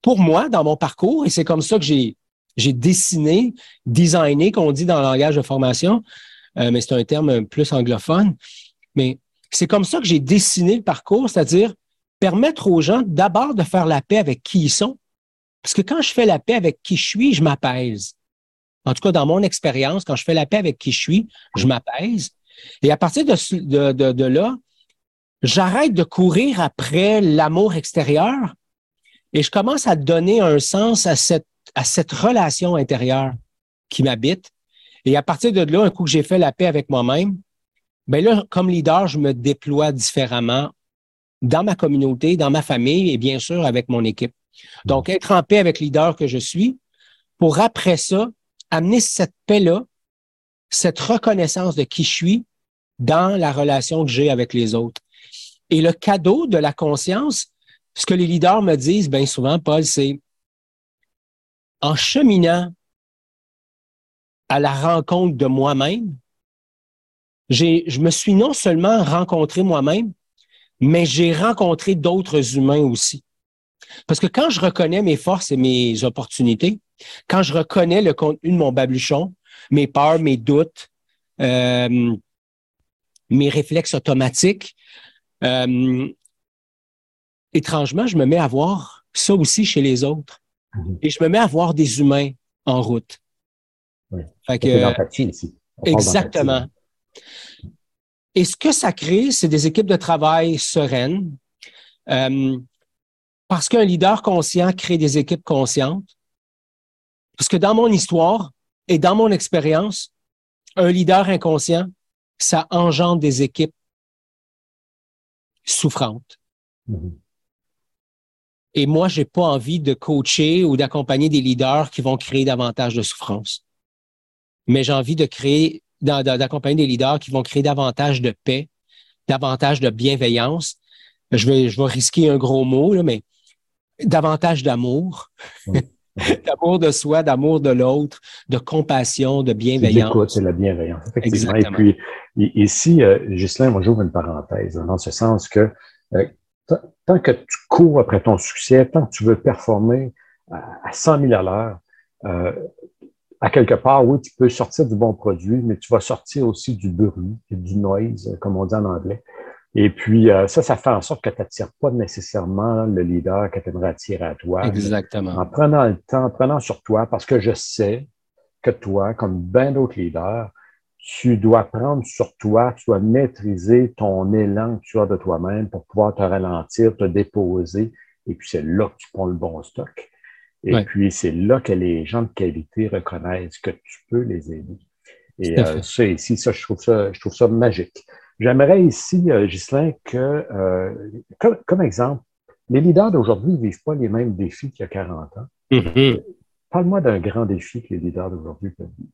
pour moi, dans mon parcours, et c'est comme ça que j'ai j'ai dessiné, designé, qu'on dit dans le langage de formation, euh, mais c'est un terme plus anglophone. Mais c'est comme ça que j'ai dessiné le parcours, c'est-à-dire permettre aux gens d'abord de faire la paix avec qui ils sont. Parce que quand je fais la paix avec qui je suis, je m'apaise. En tout cas, dans mon expérience, quand je fais la paix avec qui je suis, je m'apaise. Et à partir de, là, j'arrête de courir après l'amour extérieur et je commence à donner un sens à cette relation intérieure qui m'habite. Et à partir de là, un coup que j'ai fait la paix avec moi-même, ben là, comme leader, je me déploie différemment dans ma communauté, dans ma famille et bien sûr avec mon équipe. Donc, être en paix avec le leader que je suis pour après ça, amener cette paix-là, cette reconnaissance de qui je suis dans la relation que j'ai avec les autres. Et le cadeau de la conscience, ce que les leaders me disent bien souvent, Paul, c'est en cheminant à la rencontre de moi-même, je me suis non seulement rencontré moi-même, mais j'ai rencontré d'autres humains aussi. Parce que quand je reconnais mes forces et mes opportunités, quand je reconnais le contenu de mon babuchon, mes peurs, mes doutes, euh, mes réflexes automatiques, euh, étrangement, je me mets à voir ça aussi chez les autres. Mhm. Et je me mets à voir des humains en route. Oui. Fait ici. exactement. Et ce que ça crée, c'est des équipes de travail sereines. Euh, parce qu'un leader conscient crée des équipes conscientes. Parce que dans mon histoire et dans mon expérience, un leader inconscient, ça engendre des équipes souffrantes. Mhm. Et moi, j'ai pas envie de coacher ou d'accompagner des leaders qui vont créer davantage de souffrance. Mais j'ai envie de créer, d'accompagner des leaders qui vont créer davantage de paix, davantage de bienveillance. Je vais, je vais risquer un gros mot, là, mais davantage d'amour. *laughs* d'amour de soi, d'amour de l'autre, de compassion, de bienveillance. C'est la bienveillance, effectivement. Et puis, ici, euh, Ghislain, moi, j'ouvre une parenthèse, dans ce sens que euh, tant que tu cours après ton succès, tant que tu veux performer à 100 000 à l'heure, euh, à quelque part, oui, tu peux sortir du bon produit, mais tu vas sortir aussi du bruit, du noise, comme on dit en anglais. Et puis, euh, ça, ça fait en sorte que tu n'attires pas nécessairement le leader que tu aimerais attirer à toi. Exactement. En prenant le temps, en prenant sur toi, parce que je sais que toi, comme bien d'autres leaders, tu dois prendre sur toi, tu dois maîtriser ton élan que tu as de toi-même pour pouvoir te ralentir, te déposer. Et puis, c'est là que tu prends le bon stock. Et puis, c'est là que les gens de qualité reconnaissent que tu peux les aider. Et euh, ça, ici, ça, je trouve ça, je trouve ça magique. J'aimerais ici, euh, Ghislain, que, euh, comme, exemple, les leaders d'aujourd'hui ne vivent pas les mêmes défis qu'il y a 40 ans. Mm-hmm. Parle-moi d'un grand défi que les leaders d'aujourd'hui peuvent vivre.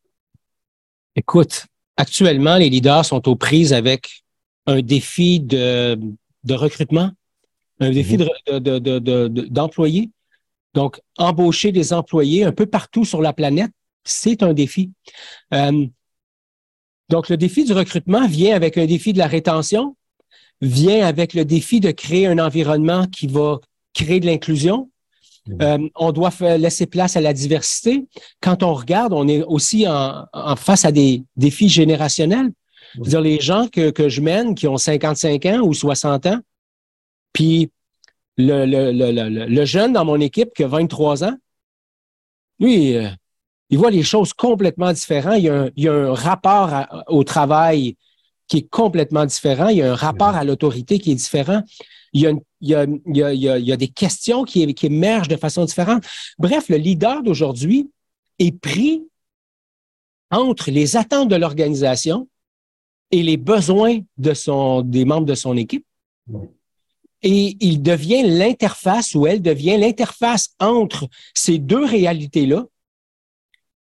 Écoute, actuellement, les leaders sont aux prises avec un défi de, recrutement, un défi mm-hmm. d'employés. Donc, embaucher des employés un peu partout sur la planète, c'est un défi. Euh, donc, le défi du recrutement vient avec un défi de la rétention, vient avec le défi de créer un environnement qui va créer de l'inclusion. Mmh. Euh, on doit laisser place à la diversité. Quand on regarde, on est aussi en, face à des défis générationnels. C'est-à-dire les gens que, que je mène qui ont 55 ans ou 60 ans, puis le, jeune dans mon équipe qui a 23 ans, lui, euh, il voit les choses complètement différentes. Il y a un, rapport au travail qui est complètement différent. Il y a un rapport à l'autorité qui est différent. Il y a, des questions qui, émergent de façon différente. Bref, le leader d'aujourd'hui est pris entre les attentes de l'organisation et les besoins des membres de son équipe. Et il devient l'interface ou elle devient l'interface entre ces deux réalités-là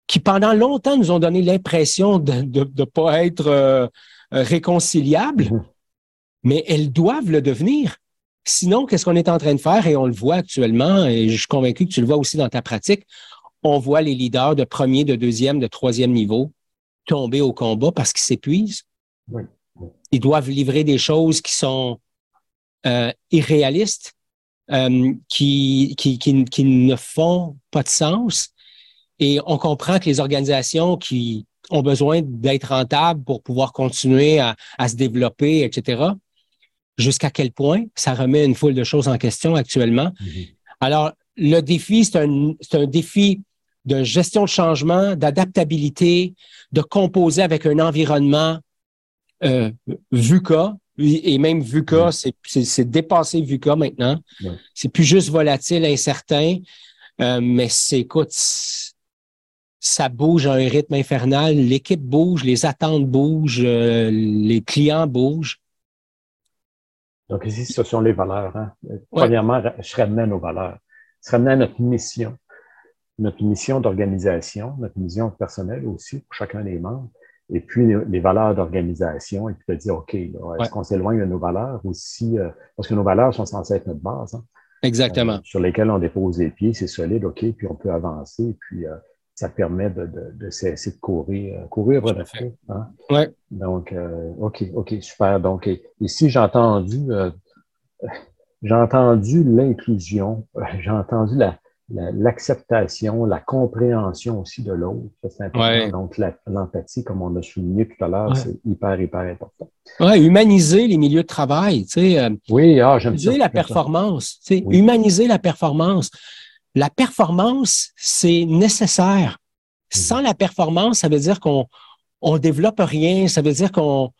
qui pendant longtemps nous ont donné l'impression de ne pas être euh, réconciliables, mm-hmm. mais elles doivent le devenir. Sinon, qu'est-ce qu'on est en train de faire? Et on le voit actuellement, et je suis convaincu que tu le vois aussi dans ta pratique, on voit les leaders de premier, de deuxième, de troisième niveau tomber au combat parce qu'ils s'épuisent. Ils doivent livrer des choses qui sont euh, irréalistes, euh, qui, qui, qui, qui, ne font pas de sens et on comprend que les organisations qui ont besoin d'être rentables pour pouvoir continuer à, se développer, etc., jusqu'à quel point ça remet une foule de choses en question actuellement. Mm-hmm. Alors, le défi, c'est un, un défi de gestion de changement, d'adaptabilité, de composer avec un environnement euh, VUCA, et même VUCA, c'est dépassé VUCA maintenant. C'est plus juste volatile, incertain, euh, mais c'est, écoute, ça bouge à un rythme infernal, l'équipe bouge, les attentes bougent, euh, les clients bougent. Donc ici, ce sont les valeurs. Hein. Premièrement, je ramenais nos valeurs. Je ramenais notre mission, notre mission d'organisation, notre mission personnelle aussi pour chacun des membres, et puis les, valeurs d'organisation, et puis de dire, OK, est-ce qu'on s'éloigne de nos valeurs aussi, euh, parce que nos valeurs sont censées être notre base. Hein. Exactement. Euh, sur lesquelles on dépose les pieds, c'est solide, OK, puis on peut avancer, puis ça permet de, de, cesser de courir, euh, courir vers le hein? Ouais. Donc, euh, OK, OK, super. Donc, ici, j'ai entendu, euh, j'ai entendu l'inclusion, *laughs* j'ai entendu la, l'acceptation, la, compréhension aussi de l'autre. C'est important. Donc, l'empathie, comme on a souligné tout à l'heure, c'est hyper, hyper important. Oui, humaniser les milieux de travail, tu sais. oui, ah, j'aime ça. la performance, tu sais, humaniser la performance la performance, c'est nécessaire. Mhm. Sans la performance, ça veut dire qu'on on développe rien, ça veut dire qu'on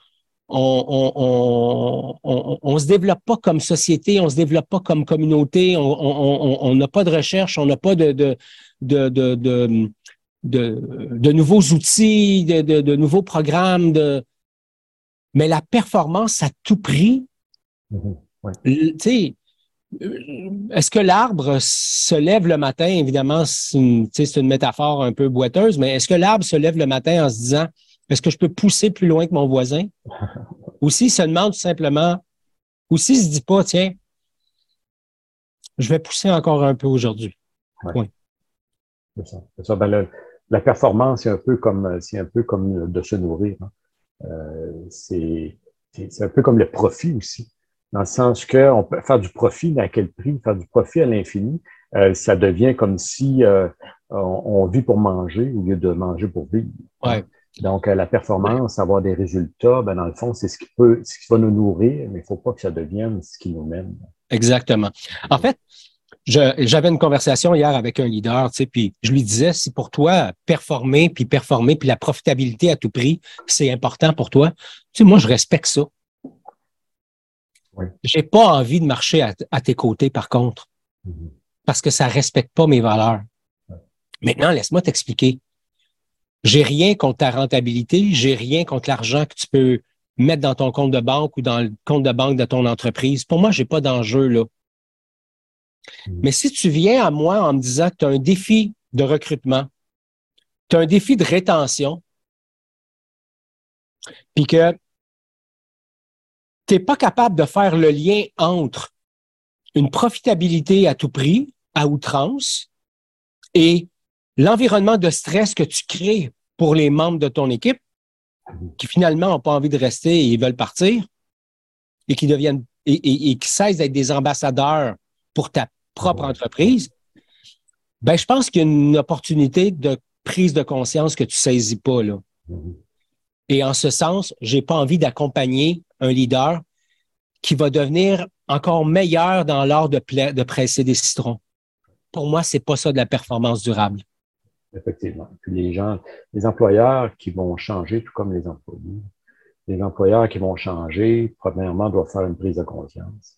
on, on, se développe pas comme société, on se développe pas comme communauté, on n'a pas de recherche, on n'a pas de, de, de, de, de, nouveaux outils, de, nouveaux programmes. De... Mais la performance à tout prix, mhm. tu sais, euh, est-ce que l'arbre se lève le matin? Évidemment, c'est une, une, métaphore un peu boiteuse, mais est-ce que l'arbre se lève le matin en se disant est-ce que je peux pousser plus loin que mon voisin? *laughs* ou s'il se demande tout simplement, ou s'il ne se dit pas, tiens, je vais pousser encore un peu aujourd'hui. Oui. C'est ça. Ben, la performance, c'est un peu comme c'est un peu comme de se nourrir. Hein. Euh, c'est un peu comme le profit aussi dans le sens qu'on peut faire du profit, mais à quel prix? Faire du profit à l'infini, euh, ça devient comme si euh, on, vit pour manger au lieu de manger pour vivre. Ouais. Donc, euh, la performance, avoir des résultats, ben, dans le fond, c'est ce qui peut, ce qui va nous nourrir, mais il ne faut pas que ça devienne ce qui nous mène. Exactement. En fait, j'avais une conversation hier avec un leader, tu sais, puis je lui disais, si pour toi, performer, puis performer, puis la profitabilité à tout prix, c'est important pour toi, tu sais, moi, je respecte ça. Oui. J'ai pas envie de marcher à, tes côtés, par contre, mm-hmm. parce que ça respecte pas mes valeurs. Maintenant, laisse-moi t'expliquer. J'ai rien contre ta rentabilité, j'ai rien contre l'argent que tu peux mettre dans ton compte de banque ou dans le compte de banque de ton entreprise. Pour moi, j'ai pas d'enjeu là. Mm. Mais si tu viens à moi en me disant que tu as un défi de recrutement, tu as un défi de rétention, puis que tu n'es pas capable de faire le lien entre une profitabilité à tout prix, à outrance, et l'environnement de stress que tu crées pour les membres de ton équipe, qui finalement n'ont pas envie de rester et ils veulent partir, et qui deviennent et qui cessent d'être des ambassadeurs pour ta propre entreprise, ben, je pense qu'il y a une opportunité de prise de conscience que tu saisis pas. Là. Et en ce sens, je n'ai pas envie d'accompagner un leader qui va devenir encore meilleur dans l'art de, de presser des citrons. Pour moi, c'est pas ça de la performance durable. Effectivement. Puis les gens, les employeurs qui vont changer, tout comme les employés, les employeurs qui vont changer, premièrement, doivent faire une prise de conscience.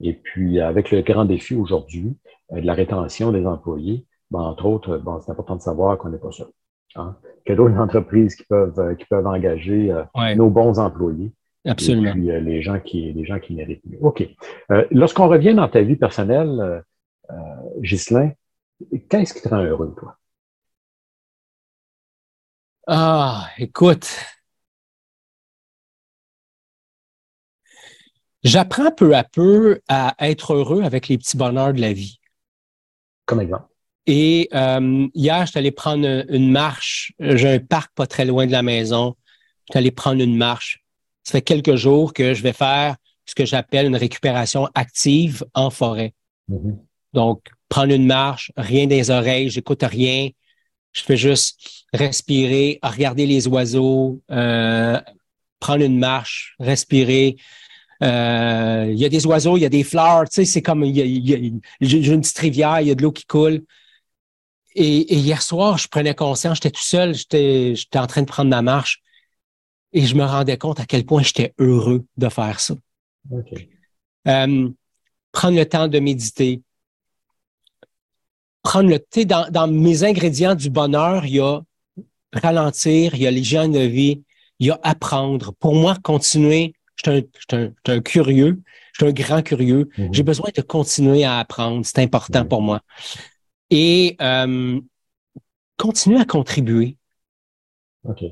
Et puis, avec le grand défi aujourd'hui euh, de la rétention des employés, ben, entre autres, bon, c'est important de savoir qu'on n'est pas seul. Hein? Qu'il y a d'autres entreprises qui peuvent, euh, qui peuvent engager euh, nos bons employés? Absolument. Et puis, les gens qui, les gens qui méritent mieux. OK. Lorsqu'on revient dans ta vie personnelle, euh, Ghislain, qu'est-ce qui te rend heureux, toi? Ah, écoute, J'apprends peu à peu à être heureux avec les petits bonheurs de la vie. Comme exemple. Et euh, hier, je suis allé prendre une marche. J'ai un parc pas très loin de la maison. Je suis allé prendre une marche. Ça fait quelques jours que je vais faire ce que j'appelle une récupération active en forêt. Mm-hmm. Donc, prendre une marche, rien des oreilles, j'écoute rien. Je fais juste respirer, regarder les oiseaux, euh, prendre une marche, respirer, euh, il y a des oiseaux, il y a des fleurs, tu sais, c'est comme il y a, une petite rivière, il y a de l'eau qui coule. Et, hier soir, je prenais conscience, j'étais tout seul, j'étais, en train de prendre ma marche et je me rendais compte à quel point j'étais heureux de faire ça. Euh, prendre le temps de méditer. Prendre le thé dans, dans mes ingrédients du bonheur, il y a ralentir, il y a l'hygiène de vie, il y a apprendre. Pour moi, continuer je suis un, curieux, je suis un grand curieux. Mhm. J'ai besoin de continuer à apprendre. C'est important pour moi. Et euh, continuer à contribuer. OK.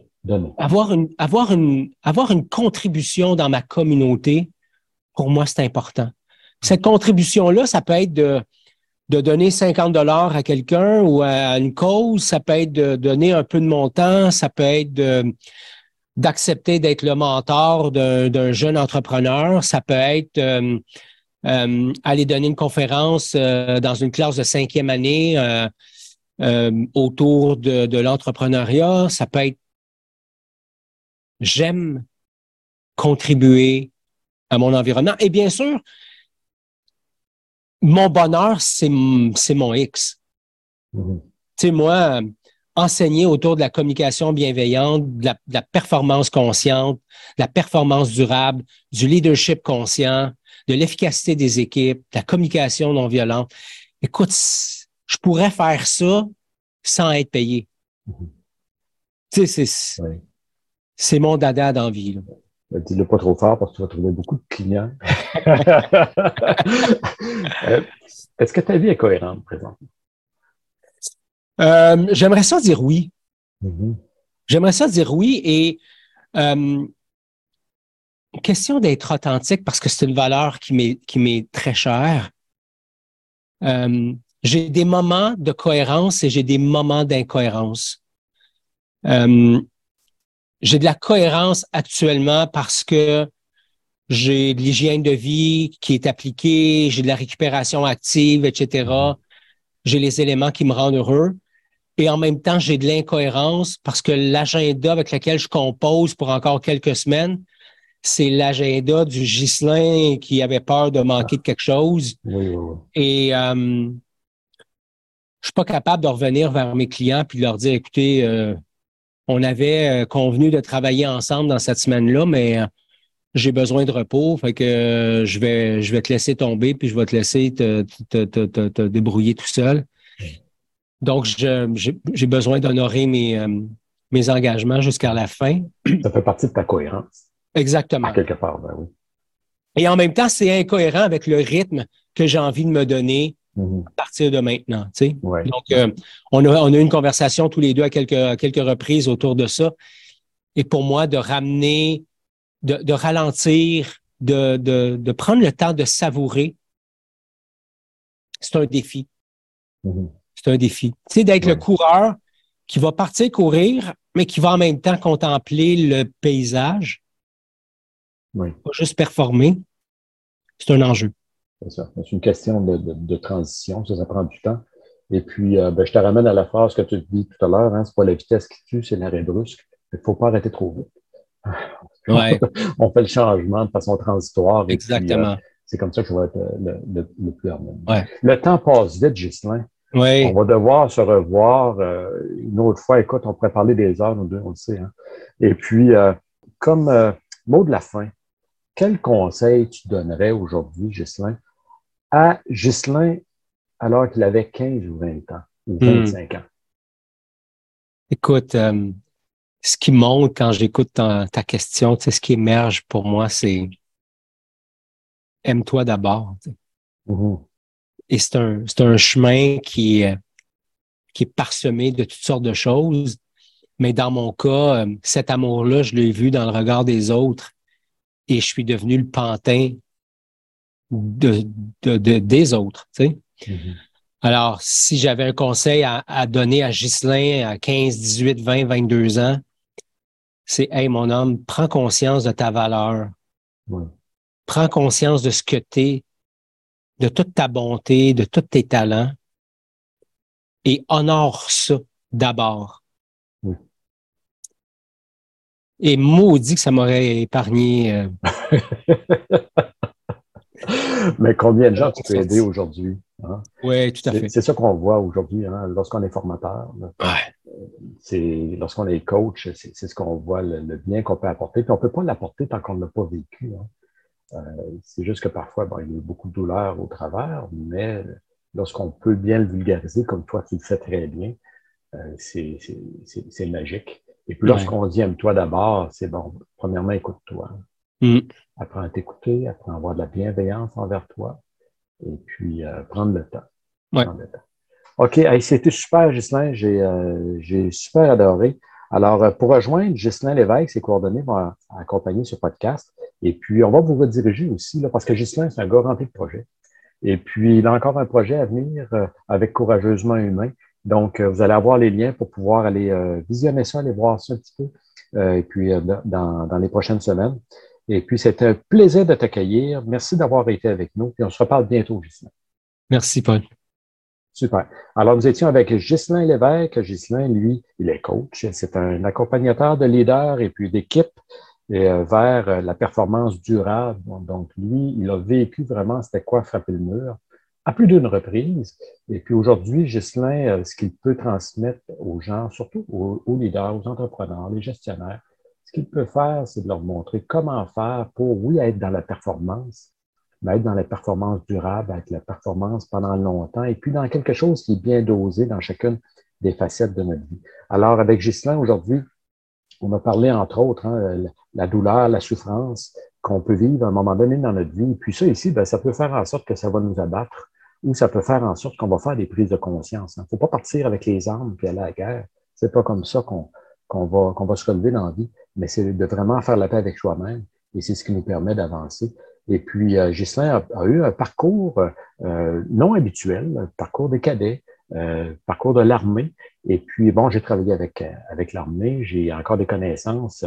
Avoir une, avoir, une, avoir une contribution dans ma communauté, pour moi, c'est important. Cette contribution-là, ça peut être de, de donner 50 dollars à quelqu'un ou à une cause, ça peut être de donner un peu de montant, ça peut être d'accepter d'être le mentor d'un jeune entrepreneur. Ça peut être euh, euh, aller donner une conférence euh, dans une classe de cinquième année autour de l'entrepreneuriat. Ça peut être j'aime contribuer à mon environnement. Et bien sûr, mon bonheur, c'est mon X. Mm-hmm. Tu sais, moi, enseigner autour de la communication bienveillante, de la, performance consciente, de la performance durable, du leadership conscient, de l'efficacité des équipes, de la communication non violente. Écoute, je pourrais faire ça sans être payé. Mm-hmm. Tu sais, c'est mon dada d'envie. Ben, dis-le pas trop fort parce que tu vas trouver beaucoup de clients. *laughs* Euh, est-ce que ta vie est cohérente présentement? Euh, j'aimerais ça dire oui. Mm-hmm. J'aimerais ça dire oui et euh, question d'être authentique parce que c'est une valeur qui m'est très chère. Euh, j'ai des moments de cohérence et j'ai des moments d'incohérence. J'ai de la cohérence actuellement parce que j'ai de l'hygiène de vie qui est appliquée, j'ai de la récupération active, etc. J'ai les éléments qui me rendent heureux et en même temps, j'ai de l'incohérence parce que l'agenda avec lequel je compose pour encore quelques semaines, c'est l'agenda du Ghislain qui avait peur de manquer de quelque chose. Oui, oui, oui. Et euh, je suis pas capable de revenir vers mes clients puis de leur dire, écoutez, euh, on avait euh, convenu de travailler ensemble dans cette semaine-là, mais euh, j'ai besoin de repos, fait que euh, je vais je vais te laisser tomber puis je vais te laisser te, te, te, te, te débrouiller tout seul. Donc, j'ai j'ai besoin d'honorer mes, euh, mes engagements jusqu'à la fin. Ça fait partie de ta cohérence, Exactement. à quelque part, ben oui. Et en même temps, c'est incohérent avec le rythme que j'ai envie de me donner Mhm. à partir de maintenant. tu sais. Ouais. Donc, euh, on, a, on a eu une conversation tous les deux à quelques, à quelques reprises autour de ça. Et pour moi, de ramener, de, de ralentir, de, de, de prendre le temps de savourer, c'est un défi. Mhm. C'est un défi. Tu sais, d'être Ouais. le coureur qui va partir courir, mais qui va en même temps contempler le paysage, pas juste performer. C'est un enjeu. C'est une question de, de, de transition, ça, ça prend du temps. Et puis, euh, ben, je te ramène à la phrase que tu dis tout à l'heure, hein, c'est pas la vitesse qui tue, c'est l'arrêt brusque. Il faut pas arrêter trop vite. *laughs* Ouais, On fait le changement de façon transitoire. puis, exactement. euh, c'est comme ça que ça va être euh, le, le, le plus harmonieux. Ouais. Le temps passe vite, Ghislain. Oui. On va devoir se revoir euh, une autre fois. Écoute, on pourrait parler des heures, nous deux, on le sait. Hein. Et puis, euh, comme euh, mot de la fin, quel conseil tu donnerais aujourd'hui, Ghislain, à Ghislain alors qu'il avait 15 ou 20 ans, ou Hmm. 25 ans? Écoute, euh, ce qui monte quand j'écoute ta, ta question, tu sais, ce qui émerge pour moi, c'est aime-toi d'abord. tu sais. Mhm. Et c'est un, chemin qui est, qui est parsemé de toutes sortes de choses. Mais dans mon cas, euh, cet amour-là, je l'ai vu dans le regard des autres et je suis devenu le pantin de, de, de- des autres. Tu sais. Mhm. Alors, si j'avais un conseil à, à donner à Ghislain à 15, 18, 20, 22 ans, c'est Hey, mon homme, prends conscience de ta valeur. Ouais. Prends conscience de ce que tu es, de toute ta bonté, de tous tes talents et honore ça d'abord. Et maudit que ça m'aurait épargné. euh, *laughs* Mais combien de gens tu peux aider aujourd'hui? hein? Oui, tout à fait. c'est ça qu'on voit aujourd'hui hein, lorsqu'on est formateur. Ouais. c'est lorsqu'on est coach, c'est ce qu'on voit, le, le bien qu'on peut apporter. Puis on peut pas l'apporter tant qu'on ne l'a pas vécu. hein. Euh, c'est juste que parfois, bon, il y a eu beaucoup de douleur au travers, mais lorsqu'on peut bien le vulgariser, comme toi, tu le fais très bien, euh, c'est magique. Et puis Ouais. lorsqu'on dit aime-toi d'abord, c'est bon, premièrement, écoute-toi. Mm. Apprends à t'écouter, apprends à avoir de la bienveillance envers toi, et puis euh, prendre le temps. Ouais. Prendre le temps. OK, hey, c'était super, Ghislain. J'ai euh, j'ai super adoré. Alors, euh, pour rejoindre Ghislain Lévesque, ses coordonnées vont accompagner ce podcast. Et puis, on va vous rediriger aussi, là, parce que Ghislain, c'est un gars rempli de projets. Et puis, il a encore un projet à venir euh, avec Courageusement Humain. Donc, euh, vous allez avoir les liens pour pouvoir aller euh, visionner ça, aller voir ça un petit peu. Et puis, dans, dans les prochaines semaines. Et puis, c'était un plaisir de t'accueillir. Merci d'avoir été avec nous. Puis, on se reparle bientôt, Ghislain. Merci, Paul. Super. Alors, nous étions avec Ghislain Lévesque. Ghislain, lui, il est coach. C'est un accompagnateur de leaders et puis d'équipe euh, vers euh, la performance durable. Donc, lui, il a vécu vraiment c'était quoi frapper le mur à plus d'une reprise. Et puis aujourd'hui, Ghislain, euh, ce qu'il peut transmettre aux gens, surtout aux, aux leaders, aux entrepreneurs, les gestionnaires, ce qu'il peut faire, c'est de leur montrer comment faire pour, oui, être dans la performance, mais être dans la performance durable, être la performance pendant longtemps, et puis dans quelque chose qui est bien dosé dans chacune des facettes de notre vie. Alors, avec Ghislain, aujourd'hui, on a parlé, entre autres, hein, la douleur, la souffrance qu'on peut vivre à un moment donné dans notre vie. Puis ça, ici, ben, ça peut faire en sorte que ça va nous abattre ou ça peut faire en sorte qu'on va faire des prises de conscience. Il ne faut pas partir avec les armes puis aller à la guerre. C'est pas comme ça qu'on va, qu'on va se relever dans la vie, mais c'est de vraiment faire la paix avec soi-même et c'est ce qui nous permet d'avancer. Et puis, euh, a, eu un parcours euh, non habituel, un parcours des cadets, euh, parcours de l'armée. Et puis, bon, j'ai travaillé avec, avec l'armée, j'ai encore des connaissances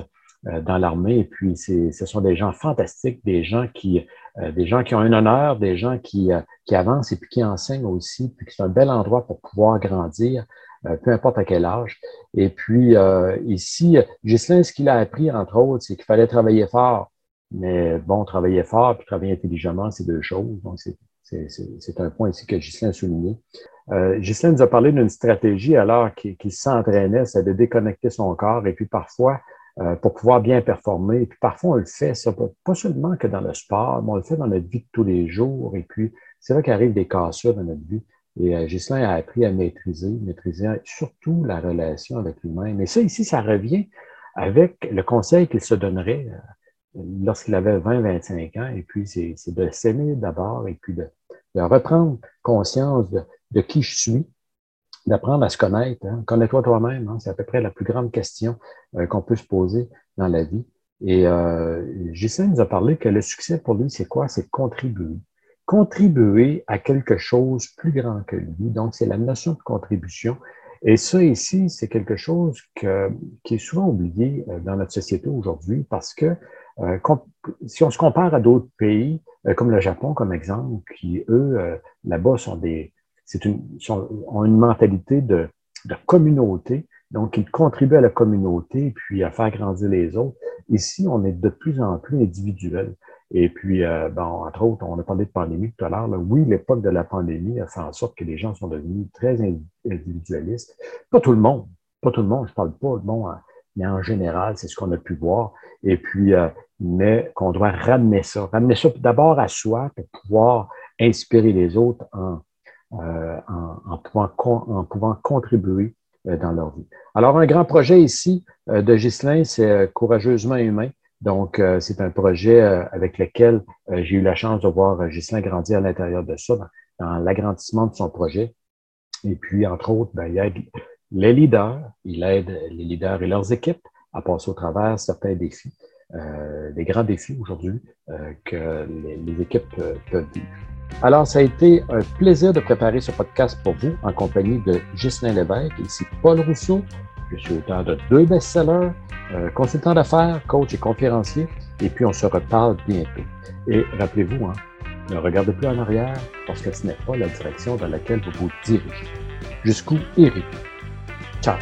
euh, dans l'armée. Et puis, ce sont des gens fantastiques, des gens qui, euh, des gens qui ont un honneur, des gens qui, euh, qui avancent et puis qui enseignent aussi, puis c'est un bel endroit pour pouvoir grandir, euh, peu importe à quel âge. Et puis, euh, ici, Ghislain, ce qu'il a appris, entre autres, c'est qu'il fallait travailler fort, mais bon, travailler fort puis travailler intelligemment, c'est deux choses. Donc, c'est un point ici que Ghislain a souligné. Euh, nous a parlé d'une stratégie alors qu'il s'entraînait, c'est de déconnecter son corps et puis parfois, euh, pour pouvoir bien performer, et puis parfois on le fait, ça, pas seulement que dans le sport, mais on le fait dans notre vie de tous les jours et puis c'est vrai qu'il arrive des cassures dans notre vie. Et euh, a appris à maîtriser, maîtriser surtout la relation avec lui-même. Et ça, ici, ça revient avec le conseil qu'il se donnerait euh, lorsqu'il avait 20-25 ans. Et puis, c'est de s'aimer d'abord et puis de, reprendre conscience de, qui je suis, d'apprendre à se connaître. Hein. Connais-toi toi-même, hein. c'est à peu près la plus grande question euh, qu'on peut se poser dans la vie. Et euh, nous a parlé que le succès pour lui, c'est quoi? C'est contribuer contribuer à quelque chose plus grand que lui. Donc, c'est la notion de contribution. Et ça ici, c'est quelque chose que, qui est souvent oublié euh, dans notre société aujourd'hui parce que euh, si on se compare à d'autres pays, euh, comme le Japon, comme exemple, qui, eux, là-bas, sont des, c'est une, ont une mentalité de, de communauté, donc ils contribuent à la communauté puis à faire grandir les autres. Ici, on est de plus en plus individuel. Et puis, euh, entre autres, on a parlé de pandémie tout à l'heure. Oui, l'époque de la pandémie a fait en sorte que les gens sont devenus très individualistes. Pas tout le monde, pas tout le monde, je parle pas, bon, mais en général, c'est ce qu'on a pu voir. Et puis, euh, mais qu'on doit ramener ça, ramener ça d'abord à soi pour pouvoir inspirer les autres en, euh, en, en, pouvant, en pouvant contribuer euh, dans leur vie. Alors, un grand projet ici euh, de Ghislain, c'est Courageusement humain. Donc, euh, c'est un projet euh, avec lequel euh, j'ai eu la chance de voir Ghislain grandir à l'intérieur de ça, dans, l'agrandissement de son projet. Et puis, entre autres, ben, il aide les leaders, il aide les leaders et leurs équipes à passer au travers certains défis, des grands défis aujourd'hui que les, les, équipes peuvent vivre. Alors, ça a été un plaisir de préparer ce podcast pour vous en compagnie de Ghislain Lévesque, ici Paul Rousseau, je suis auteur de deux best-sellers, euh, consultant d'affaires, coach et conférencier. Et puis, on se reparle bientôt. Et rappelez-vous, hein, ne regardez plus en arrière parce que ce n'est pas la direction dans laquelle vous vous dirigez. Jusqu'où irez Ciao!